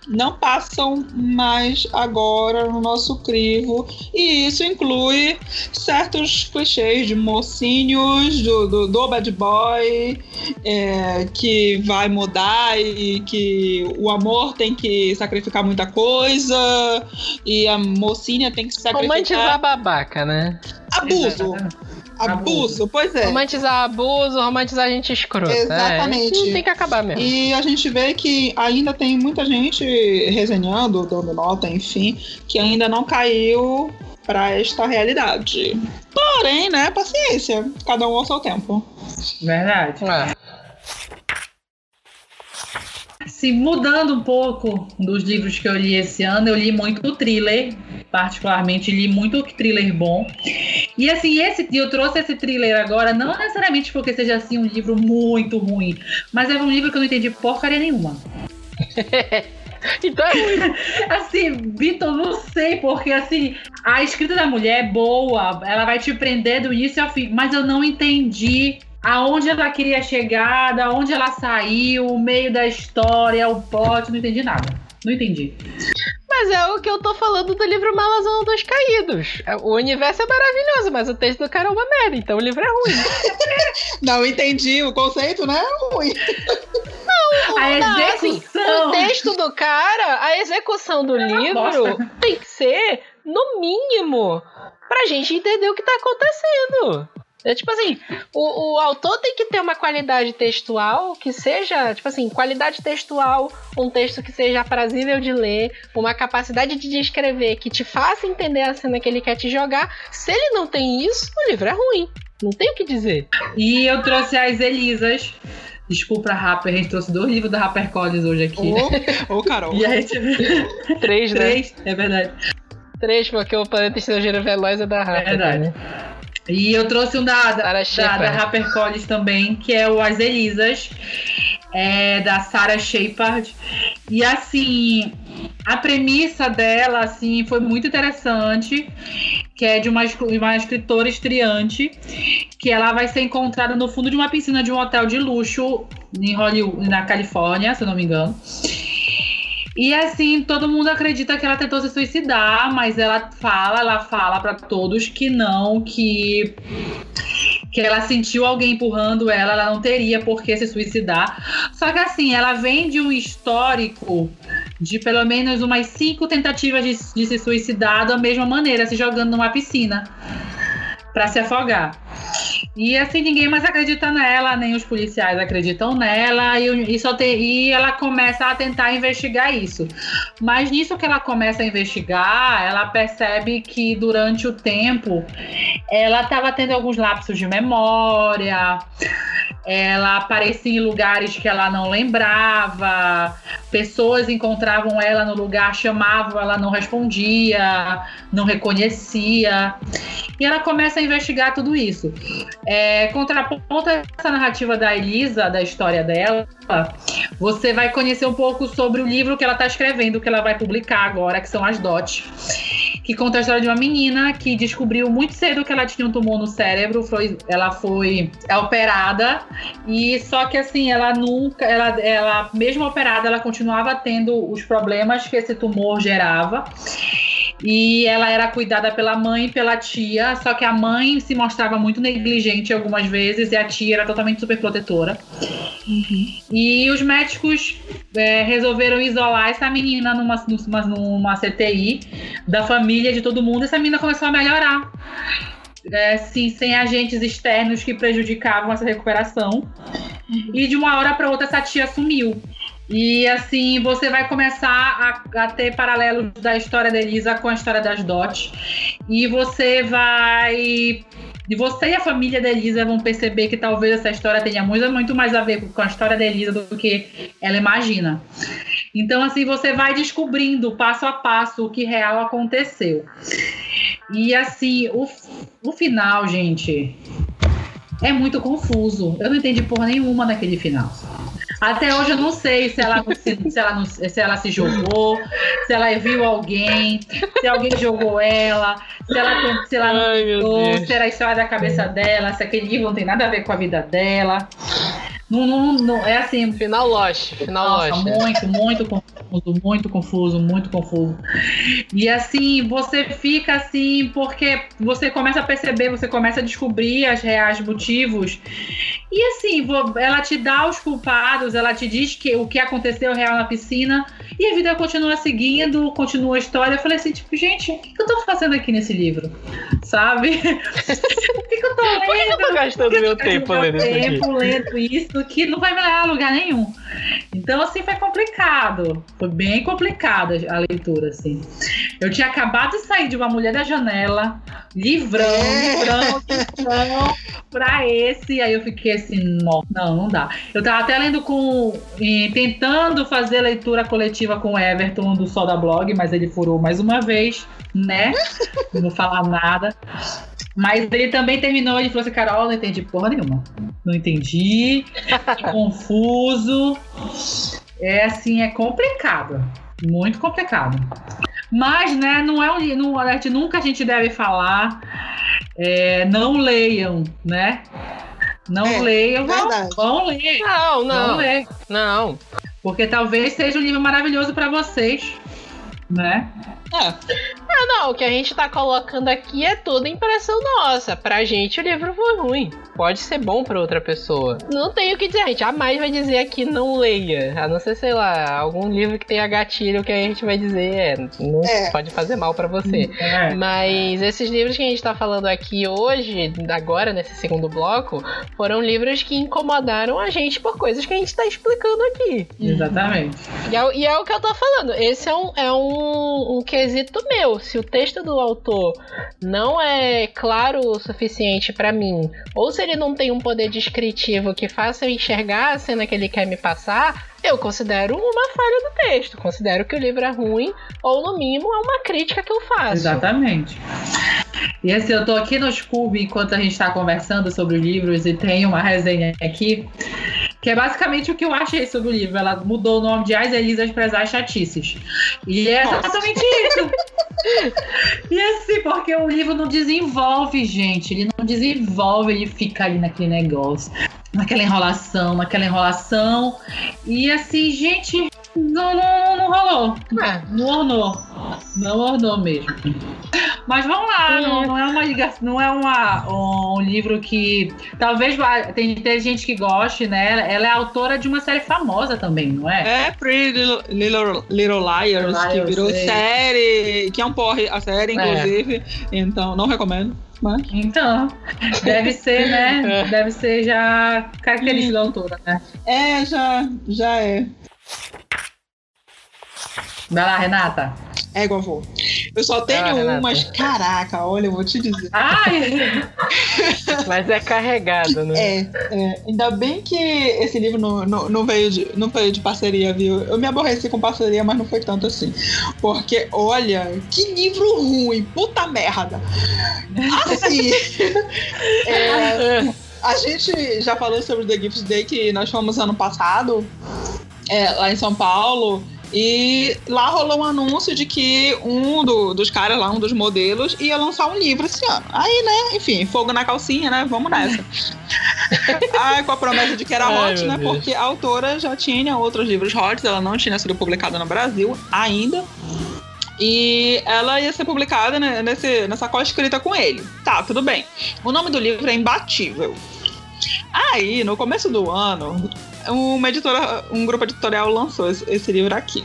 não passam mais agora no nosso crivo, e isso inclui certos clichês de mocinhos, do, do, do bad boy, é, que vai mudar e que o amor tem que sacrificar muita coisa e a mocinha tem que se Romantizar sacrificar. babaca, né? Abuso. Exatamente. Abuso, pois é. Romantizar abuso, romantizar gente escrota. Exatamente. É, isso tem que acabar mesmo. E a gente vê que ainda tem muita gente resenhando, dando nota, enfim, que ainda não caiu para esta realidade. Porém, né, paciência. Cada um ao seu tempo. verdade. É. Se mudando um pouco dos livros que eu li esse ano, eu li muito thriller, particularmente li muito thriller bom. E assim, esse eu trouxe esse thriller agora, não necessariamente porque seja assim um livro muito ruim, mas é um livro que eu não entendi porcaria nenhuma. Então é ruim. Assim, Vitor, não sei, porque assim, a escrita da mulher é boa, ela vai te prender do início ao fim, mas eu não entendi aonde ela queria chegar, da onde ela saiu, o meio da história, o plot, não entendi nada. Não entendi. Mas é o que eu tô falando do livro Malazão dos Caídos. O universo é maravilhoso, mas o texto do cara é uma merda, então o livro é ruim. Não entendi o conceito, né? Ruim. A Não, assim, execução. o texto do cara, a execução do livro bosta. tem que ser, no mínimo, pra gente entender o que tá acontecendo. É tipo assim, o, o autor tem que ter uma qualidade textual que seja, tipo assim, qualidade textual, um texto que seja aprazível de ler, uma capacidade de descrever que te faça entender a cena que ele quer te jogar. Se ele não tem isso, o livro é ruim. Não tem o que dizer. E eu trouxe as Elisas. Desculpa, Rapper, a gente trouxe dois livros da Rapper Collins hoje aqui. Ô, ô, Carol. E a gente... Três, né? Três, é verdade. Três, porque o Planeta Estrangeiro Veloz é da Rafa. verdade. né? E eu trouxe um da, da, da, da Rapper Collins também, que é o As Elisas, é, da Sarah Shepard. E assim, a premissa dela assim, foi muito interessante, que é de uma, uma escritora estreante, que ela vai ser encontrada no fundo de uma piscina de um hotel de luxo em Hollywood, na Califórnia, se eu não me engano. E assim, todo mundo acredita que ela tentou se suicidar, mas ela fala, ela fala pra todos que não, que que ela sentiu alguém empurrando ela, ela não teria por que se suicidar. Só que assim, ela vem de um histórico de pelo menos umas cinco tentativas de, de se suicidar da mesma maneira, se jogando numa piscina pra se afogar. E assim, ninguém mais acredita nela, nem os policiais acreditam nela, e, e só tem, e ela começa a tentar investigar isso. Mas nisso que ela começa a investigar, ela percebe que durante o tempo ela estava tendo alguns lapsos de memória. ela aparecia em lugares que ela não lembrava, pessoas encontravam ela no lugar, chamavam, ela não respondia, não reconhecia. E ela começa a investigar tudo isso. É, contraponto essa narrativa da Elisa, da história dela, você vai conhecer um pouco sobre o livro que ela está escrevendo, que ela vai publicar agora, que são as DOT que conta a história de uma menina que descobriu muito cedo que ela tinha um tumor no cérebro, foi, ela foi operada e só que assim, ela nunca, ela, ela mesmo operada, ela continuava tendo os problemas que esse tumor gerava. E ela era cuidada pela mãe e pela tia, só que a mãe se mostrava muito negligente algumas vezes e a tia era totalmente super protetora. Uhum. E os médicos é, resolveram isolar essa menina numa, numa, numa CTI da família de todo mundo. Essa menina começou a melhorar. É, sim, sem agentes externos que prejudicavam essa recuperação. E de uma hora para outra essa tia sumiu. E assim, você vai começar a, a, ter paralelos da história da Elisa com a história das Dot. E você vai. E você e a família da Elisa vão perceber que talvez essa história tenha muito, muito mais a ver com a história da Elisa do que ela imagina. Então, assim, você vai descobrindo passo a passo o que real aconteceu. E assim, o, o final, gente, é muito confuso. Eu não entendi porra nenhuma naquele final. Até hoje eu não sei se ela, se, se, ela, se ela se jogou, se ela viu alguém, se alguém jogou ela, se ela, se ela não Ai, se era a história da cabeça dela, se aquele livro não tem nada a ver com a vida dela. Não, não, não, é assim. Final Lost. Final nossa, Lost. Muito, muito confuso, muito confuso, muito confuso. E assim, você fica assim, porque você começa a perceber, você começa a descobrir as reais motivos. E assim, ela te dá os culpados, ela te diz que o que aconteceu real na piscina, e a vida continua seguindo, continua a história. Eu falei assim, tipo, gente, o que eu tô fazendo aqui nesse livro? Sabe? o que, eu tô lendo? Por que eu tô gastando meu tempo lendo isso? tempo lendo isso que não vai me levar a lugar nenhum. Então, assim, foi complicado. Foi bem complicada a leitura, assim. Eu tinha acabado de sair de Uma Mulher da Janela, livrão, é. livrão, livrão, pra esse. Aí eu fiquei assim, não, não dá. Eu tava até lendo com. tentando fazer leitura coletiva com o Everton do Sol da Blog, mas ele furou mais uma vez, né? Não falar nada. Mas ele também terminou, ele falou assim, Carol, não entendi porra nenhuma. Não entendi, confuso. É assim, é complicado. Muito complicado. Mas, né, não é um não, a gente, nunca a gente deve falar. É, não leiam, né? Não é, leiam, vão, vão ler. Não, não. Vão ler. Não. Porque talvez seja um livro maravilhoso para vocês, né? É. Ah, não, o que a gente tá colocando aqui é tudo impressão nossa. Pra gente o livro foi ruim. Pode ser bom pra outra pessoa. Não tenho o que dizer, a gente jamais vai dizer aqui não leia. A não ser, sei lá, algum livro que tenha gatilho que a gente vai dizer é, não é. pode fazer mal para você. É. Mas esses livros que a gente tá falando aqui hoje, agora nesse segundo bloco, foram livros que incomodaram a gente por coisas que a gente tá explicando aqui. Exatamente. E é, e é o que eu tô falando. Esse é um, é um, um quesito meu se o texto do autor não é claro o suficiente para mim, ou se ele não tem um poder descritivo que faça eu enxergar a cena que ele quer me passar, eu considero uma falha do texto. Considero que o livro é ruim, ou no mínimo é uma crítica que eu faço. Exatamente. E assim, eu tô aqui no Scooby enquanto a gente tá conversando sobre os livros e tem uma resenha aqui, que é basicamente o que eu achei sobre o livro. Ela mudou o nome de As Elisas para As Chatices. E é exatamente isso. e assim, porque o livro não desenvolve, gente. Ele não desenvolve, ele fica ali naquele negócio naquela enrolação, naquela enrolação. E assim, gente, não, não, não rolou. É. Não ornou. Não ornou mesmo. Mas vamos lá, é. não, não, é uma não é uma, um livro que talvez tem, tem gente que goste, né? Ela é autora de uma série famosa também, não é? É Pretty Little, Little, Little Liars, Liars, que virou sei. série, que é um porre a série, é. inclusive. É. Então, não recomendo. Mas... Então, deve ser, né? É. Deve ser já característica da autora, né? É, já, já é. Vai lá, Renata. É igual vou. Eu só tenho Ah, um, Renata. mas caraca, olha, eu vou te dizer. Ai! Mas é carregado, né? É, é, ainda bem que esse livro não, não, não veio de, não veio de parceria, viu? Eu me aborreci com parceria, mas não foi tanto assim. Porque, olha, que livro ruim, puta merda. Assim, é, a gente já falou sobre o The Gift Day que nós fomos ano passado, é, lá em São Paulo. E lá rolou um anúncio de que um do- dos caras lá, um dos modelos, ia lançar um livro esse ano. Aí, né, enfim, fogo na calcinha, né? Vamos nessa. ah, com a promessa de que era Ai, hot, né? Deus. Porque a autora já tinha outros livros hot, ela não tinha sido publicada no Brasil ainda. E ela ia ser publicada né, nesse, nessa co-escrita com ele. Tá, tudo bem. O nome do livro é Imbatível. Aí, no começo do ano, uma editora, um grupo editorial lançou esse, livro aqui.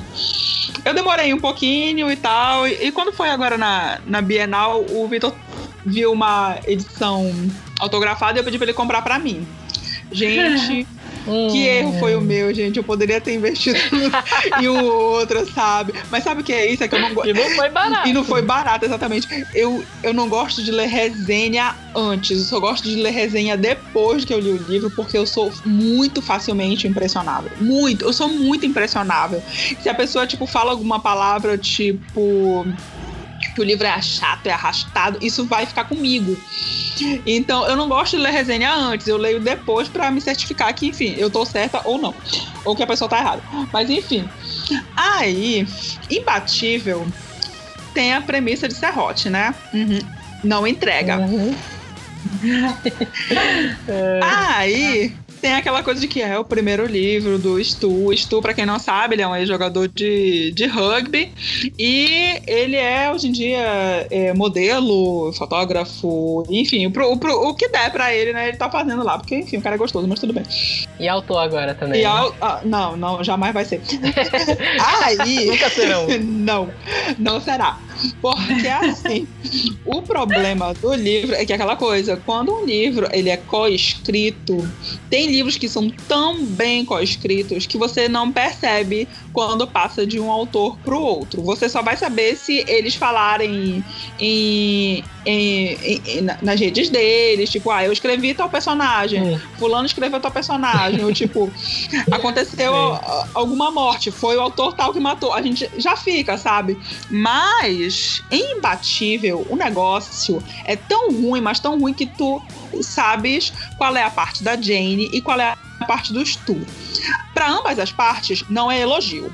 Eu demorei um pouquinho e tal, e, e quando foi agora na, na Bienal, o Vitor viu uma edição autografada e eu pedi pra ele comprar pra mim. Gente, Hum. que erro foi o meu, gente. Eu poderia ter investido em um outro, sabe? Mas sabe o que é isso? É que eu não gosto. E não foi barato. E não foi barato, exatamente. Eu, eu não gosto de ler resenha antes, eu só gosto de ler resenha depois que eu li o livro, porque eu sou muito facilmente impressionável. Muito, eu sou muito impressionável. Se a pessoa, tipo, fala alguma palavra, tipo. Que o livro é chato, é arrastado, isso vai ficar comigo. Então, eu não gosto de ler resenha antes, eu leio depois pra me certificar que, enfim, eu tô certa ou não. Ou que a pessoa tá errada. Mas, enfim. Aí, imbatível tem a premissa de serrote, né? Uhum. Não entrega. Uhum. Aí tem aquela coisa de que é o primeiro livro do Stu. O Stu, pra quem não sabe, ele é um ex-jogador de, de rugby. E ele é, hoje em dia, é, modelo, fotógrafo, enfim, pro, pro- o que der pra ele, né? Ele tá fazendo lá. Porque, enfim, o cara é gostoso, mas tudo bem. E autor agora também. E né? ao- ah, não, não, jamais vai ser. Aí. Nunca serão. Não, não será. Porque assim, o problema do livro é que é aquela coisa, quando um livro ele é co-escrito, tem livros que são tão bem co-escritos que você não percebe quando passa de um autor pro outro. Você só vai saber se eles falarem em, em- em- em- na- nas redes deles, tipo, ah, eu escrevi tal personagem, Hum. fulano escreveu tal personagem, ou tipo, aconteceu alguma morte, foi o autor tal que matou. A gente já fica, sabe? Mas, em Imbatível, o negócio é tão ruim, mas tão ruim que tu sabes qual é a parte da Jane e qual é a parte do Stu. Para ambas as partes, não é elogio.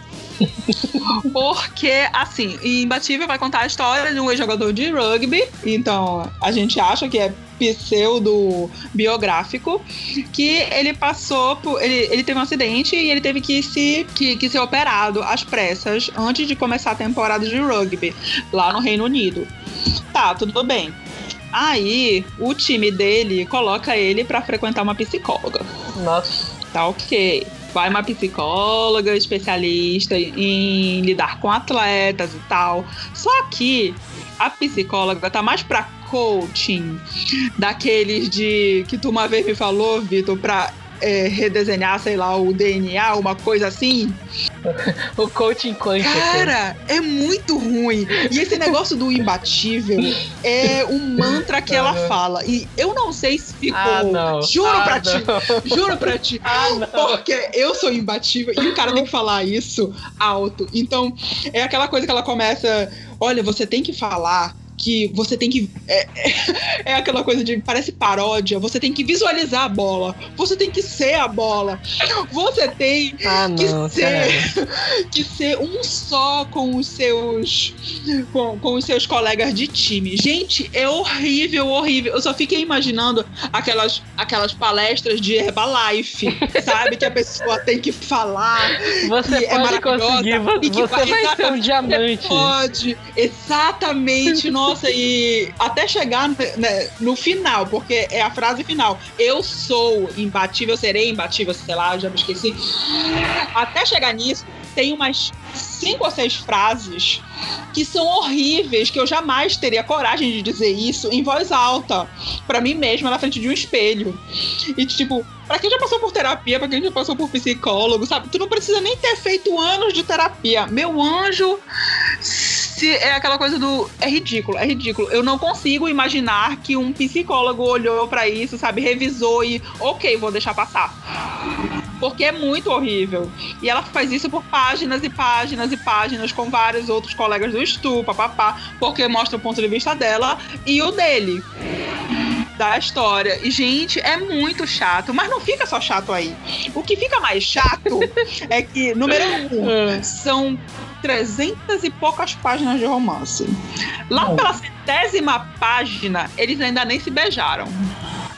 Porque, assim, Imbatível vai contar a história de um ex-jogador de rugby. Então, a gente acha que é pseudo-biográfico. Que ele passou por. Ele, ele teve um acidente e ele teve que, se, que, que ser operado às pressas antes de começar a temporada de rugby lá no Reino Unido. Tá, tudo bem. Aí, o time dele coloca ele pra frequentar uma psicóloga Nossa. tá ok. Vai uma psicóloga especialista em lidar com atletas e tal. Só que a psicóloga tá mais pra coaching daqueles de que tu uma vez me falou, Vitor, pra é, redesenhar, sei lá, o DNA, uma coisa assim. O coaching quântico. Cara, é muito ruim. E esse negócio do imbatível é um mantra que ela fala. E eu não sei se ficou. ah, não. Juro ah, pra ti. não. Juro pra ti. Ah. Porque eu sou imbatível e o cara tem que falar isso alto. Então, é aquela coisa que ela começa. Olha, você tem que falar que você tem que. É, é aquela coisa de. Parece paródia. Você tem que visualizar a bola. Você tem que ser a bola. Você tem Ah, que não. ser, que ser um só com os seus com, com os seus colegas de time. Gente, é horrível, horrível. Eu só fiquei imaginando aquelas, aquelas palestras de Herbalife, sabe? Que a pessoa tem que falar. Você que é pode maravilhosa conseguir. Você, e que você vai vai ser um diamante. Pode, exatamente, nossa, e até chegar né, no final, porque é a frase final. Eu sou imbatível, serei imbatível, sei lá, já me esqueci. Até chegar nisso, tem umas cinco ou seis frases que são horríveis, que eu jamais teria coragem de dizer isso em voz alta, pra mim mesma, na frente de um espelho. E tipo, pra quem já passou por terapia, pra quem já passou por psicólogo, sabe? Tu não precisa nem ter feito anos de terapia. Meu anjo, se é aquela coisa do. É ridículo, é ridículo. Eu não consigo imaginar que um psicólogo olhou para isso, sabe, revisou e, ok, vou deixar passar. Porque é muito horrível. E ela faz isso por páginas e páginas e páginas com vários outros colegas do Stu, papapá, porque mostra o ponto de vista dela e o dele da história. E, gente, é muito chato, mas não fica só chato aí. O que fica mais chato é que, número um, Hum. são trezentas e poucas páginas de romance. Lá pela centésima página, eles ainda nem se beijaram.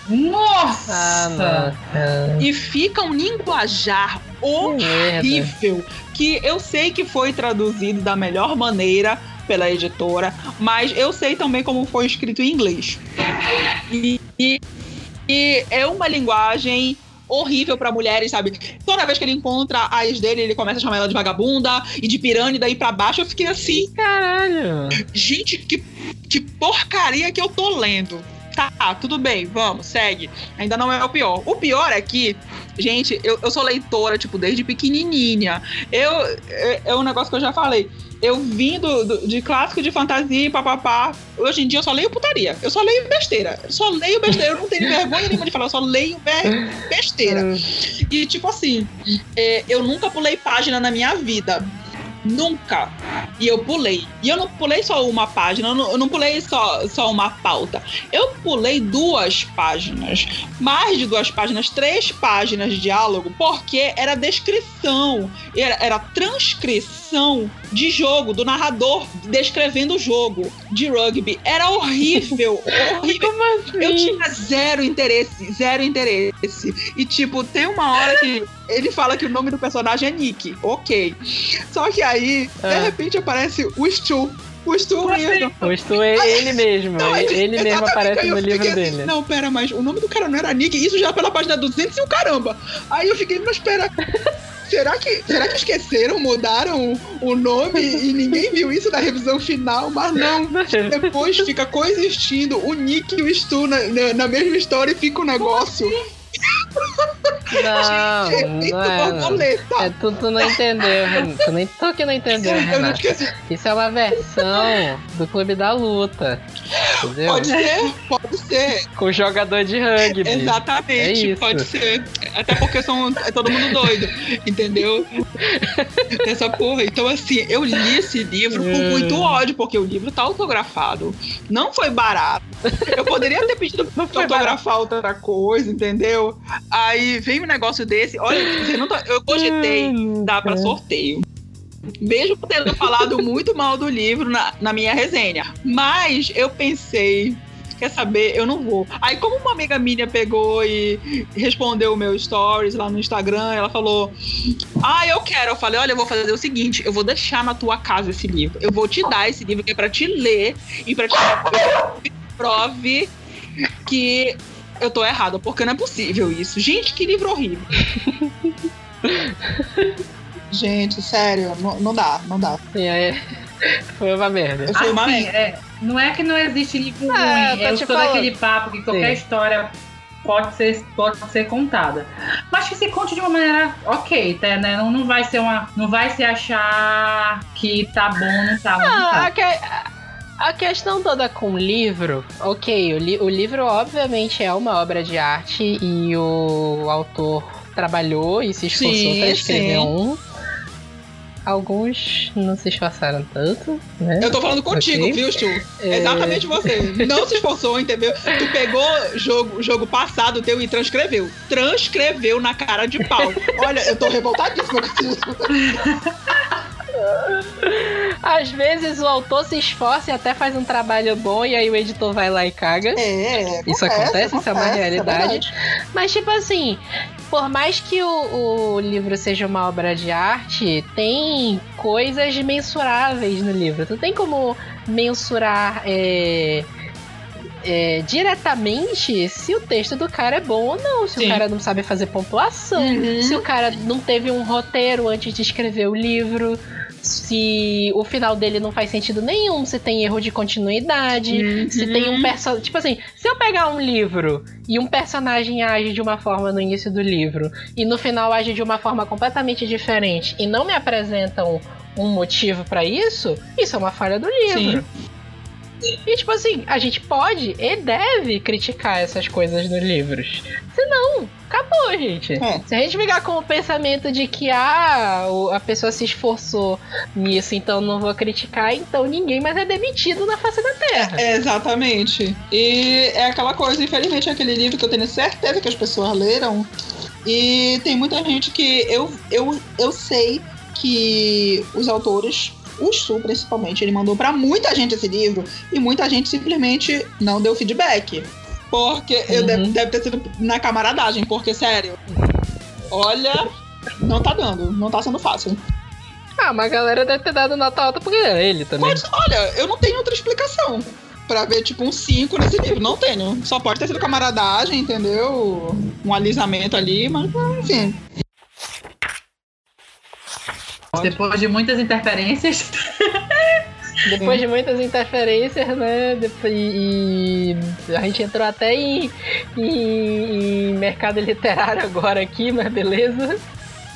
Nossa! Ah, E fica um linguajar horrível que eu sei que foi traduzido da melhor maneira pela editora, mas eu sei também como foi escrito em inglês. E, e- e é uma linguagem horrível pra mulheres, sabe? Toda vez que ele encontra a ex dele, ele começa a chamar ela de vagabunda e de piranha e daí pra baixo. Eu fiquei assim, Caralho. gente, que, que porcaria que eu tô lendo. Tá, tudo bem, vamos, segue. Ainda não é o pior. O pior é que, gente, eu, eu sou leitora, tipo, desde pequenininha. Eu, é, é um negócio que eu já falei. Eu vim do, do- de clássico de fantasia e papapá. Hoje em dia eu só leio putaria. Eu só leio besteira. Eu só leio besteira. Eu não tenho vergonha nenhuma de falar, eu só leio be- besteira. Hum. E tipo assim, é, eu nunca pulei página na minha vida. Nunca. E eu pulei. E eu não pulei só uma página, eu não, eu não pulei só, só uma pauta. Eu pulei duas páginas. Mais de duas páginas, três páginas de diálogo, porque era descrição, era, era transcrição de jogo, do narrador descrevendo o jogo de rugby. Era horrível, horrível. Como assim? Eu tinha zero interesse, zero interesse. E, tipo, tem uma hora que ele fala que o nome do personagem é Nick. Ok. Só que aí, de Ah. repente, aparece o Stu. O Stu mesmo. O Stu é ele mesmo. Não, é de- ele mesmo aparece no livro assim, dele. não, pera, mas o nome do cara não era Nick. Isso já pela página 200 e o caramba. Aí eu fiquei, mas pera. Será que, será que esqueceram, mudaram o nome e ninguém viu isso na revisão final? Mas não. Depois fica coexistindo o Nick e o Stu na, na, na mesma história e fica um negócio. Não, Efeito não é. borboleta. É, tu, tu não entendeu, Ren- tu nem tu que não entendeu, Renato. Isso é uma versão do Clube da Luta. Entendeu? Pode ser, pode ser. Com jogador de rugby. É Exatamente, isso. pode ser. Até porque são, é todo mundo doido, entendeu? Essa porra. Então, assim, eu li esse livro com É. muito ódio, porque o livro tá autografado. Não foi barato. Eu poderia ter pedido pra autografar outra coisa, entendeu? Aí vem um negócio desse. Olha, você não tá, eu cogitei dar pra é. sorteio. Mesmo tendo falado muito mal do livro na, na minha resenha. Mas eu pensei, quer saber? Eu não vou. Aí, como uma amiga minha pegou e respondeu o meu stories lá no Instagram, ela falou: Ah, eu quero. Eu falei: Olha, eu vou fazer o seguinte: eu vou deixar na tua casa esse livro. Eu vou te dar esse livro que é pra te ler e pra te prove que eu tô errada, porque não é possível isso. Gente, que livro horrível. Gente, sério, não, não dá, não dá. Sim, aí foi uma merda. Foi uma Assim, merda. é, não é que não existe livro Ah, ruim, eu tô é todo falando. aquele papo que qualquer Sim. história pode ser, pode ser contada. Mas que se conte de uma maneira ok, tá, né? Não, não vai ser uma. Não vai se achar que tá bom, não tá, não Ah, tá. A, que- a questão toda com o livro, ok, o, li- o livro obviamente é uma obra de arte e o autor trabalhou e se esforçou Sim, para escrever sim. um. Alguns não se esforçaram tanto, né? Eu tô falando contigo, Ok. viu, Stu? É. Exatamente você. Não se esforçou, entendeu? Tu pegou jogo, jogo passado teu e transcreveu. Transcreveu na cara de pau. Olha, eu tô revoltadíssima com isso. Às vezes o autor se esforça e até faz um trabalho bom e aí o editor vai lá e caga. É, Isso acontece, isso é uma realidade. verdade. Mas, tipo assim, por mais que o, o livro seja uma obra de arte, tem coisas mensuráveis no livro. Tu tem como mensurar é, é, diretamente se o texto do cara é bom ou não. Se Sim. o cara não sabe fazer pontuação. Uhum. Se o cara não teve um roteiro antes de escrever o livro. Se o final dele não faz sentido nenhum, se tem erro de continuidade, se tem um personagem. Tipo assim, se eu pegar um livro e um personagem age de uma forma no início do livro e no final age de uma forma completamente diferente e não me apresentam um motivo pra isso, isso é uma falha do livro. Sim. E tipo assim, a gente pode e deve criticar essas coisas nos livros. Senão, acabou, gente. É. Se a gente ficar com o pensamento de que ah, a pessoa se esforçou nisso, então não vou criticar, então ninguém mais é demitido na face da terra. É, exatamente. E é aquela coisa, infelizmente, é aquele livro que eu tenho certeza que as pessoas leram. E tem muita gente que eu, eu, eu sei que os autores, o Sul principalmente, ele mandou pra muita gente esse livro e muita gente simplesmente não deu feedback. Porque eu Uhum. deve, deve ter sido na camaradagem, porque sério, olha, não tá dando, não tá sendo fácil. Ah, mas a galera deve ter dado nota alta porque é ele também. Pode, olha, eu não tenho outra explicação pra ver, tipo, um 5 nesse livro. Não tenho. Só pode ter sido camaradagem, entendeu? Um alisamento ali, mas enfim. Depois de muitas interferências. Depois de muitas interferências, né? e, e a gente entrou até em, em- em mercado literário agora aqui, mas beleza.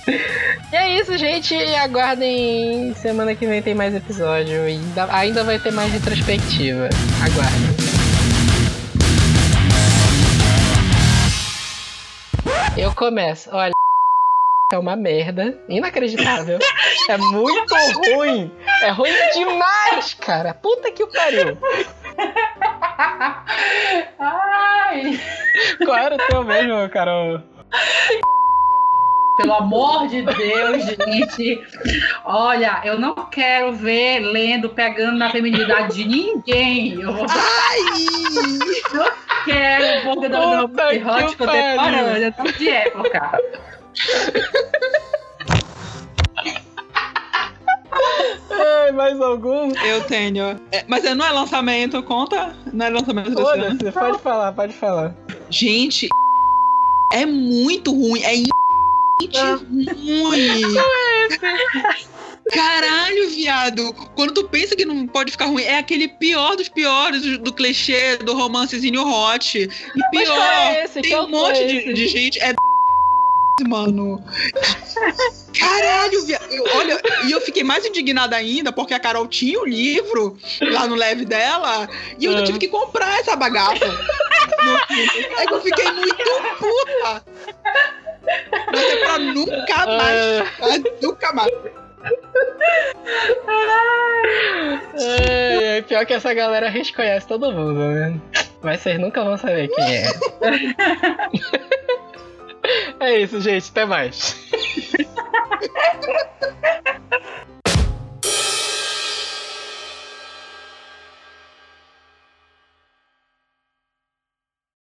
E é isso, gente. Aguardem. Semana que vem tem mais episódio. E ainda, ainda vai ter mais retrospectiva. Aguardem. Eu começo. Olha. É uma merda. Inacreditável. É muito ruim. É ruim demais, cara. Puta que o pariu. Ai, Qual era o teu mesmo, Carol? pelo amor de Deus, gente. Olha, eu não quero ver lendo, pegando na feminilidade de ninguém. Eu vou Ai! quero boca da não hot contemporânea, tudo de época. Ai, mais algum? Eu tenho. É, mas não é lançamento, conta? Não é lançamento desse ano. Pode falar, pode falar. Gente, é muito ruim. É ruim. Caralho, viado. Quando tu pensa que não pode ficar ruim, é aquele pior dos piores do, do clichê do romancezinho hot. E Mas pior, é esse? tem Qual um monte foi de, de gente. É mano. Caralho, viado. Eu- Olha, e eu fiquei mais indignada ainda porque a Carol tinha o livro lá no leve dela e eu ainda Ah. tive que comprar essa bagaça. Aí eu fiquei muito puta. Mas é pra nunca mais. Ah, pra nunca mais. ai, ai, pior que essa galera a gente conhece todo mundo, né? Mas vocês nunca vão saber quem é. É isso, gente. Até mais.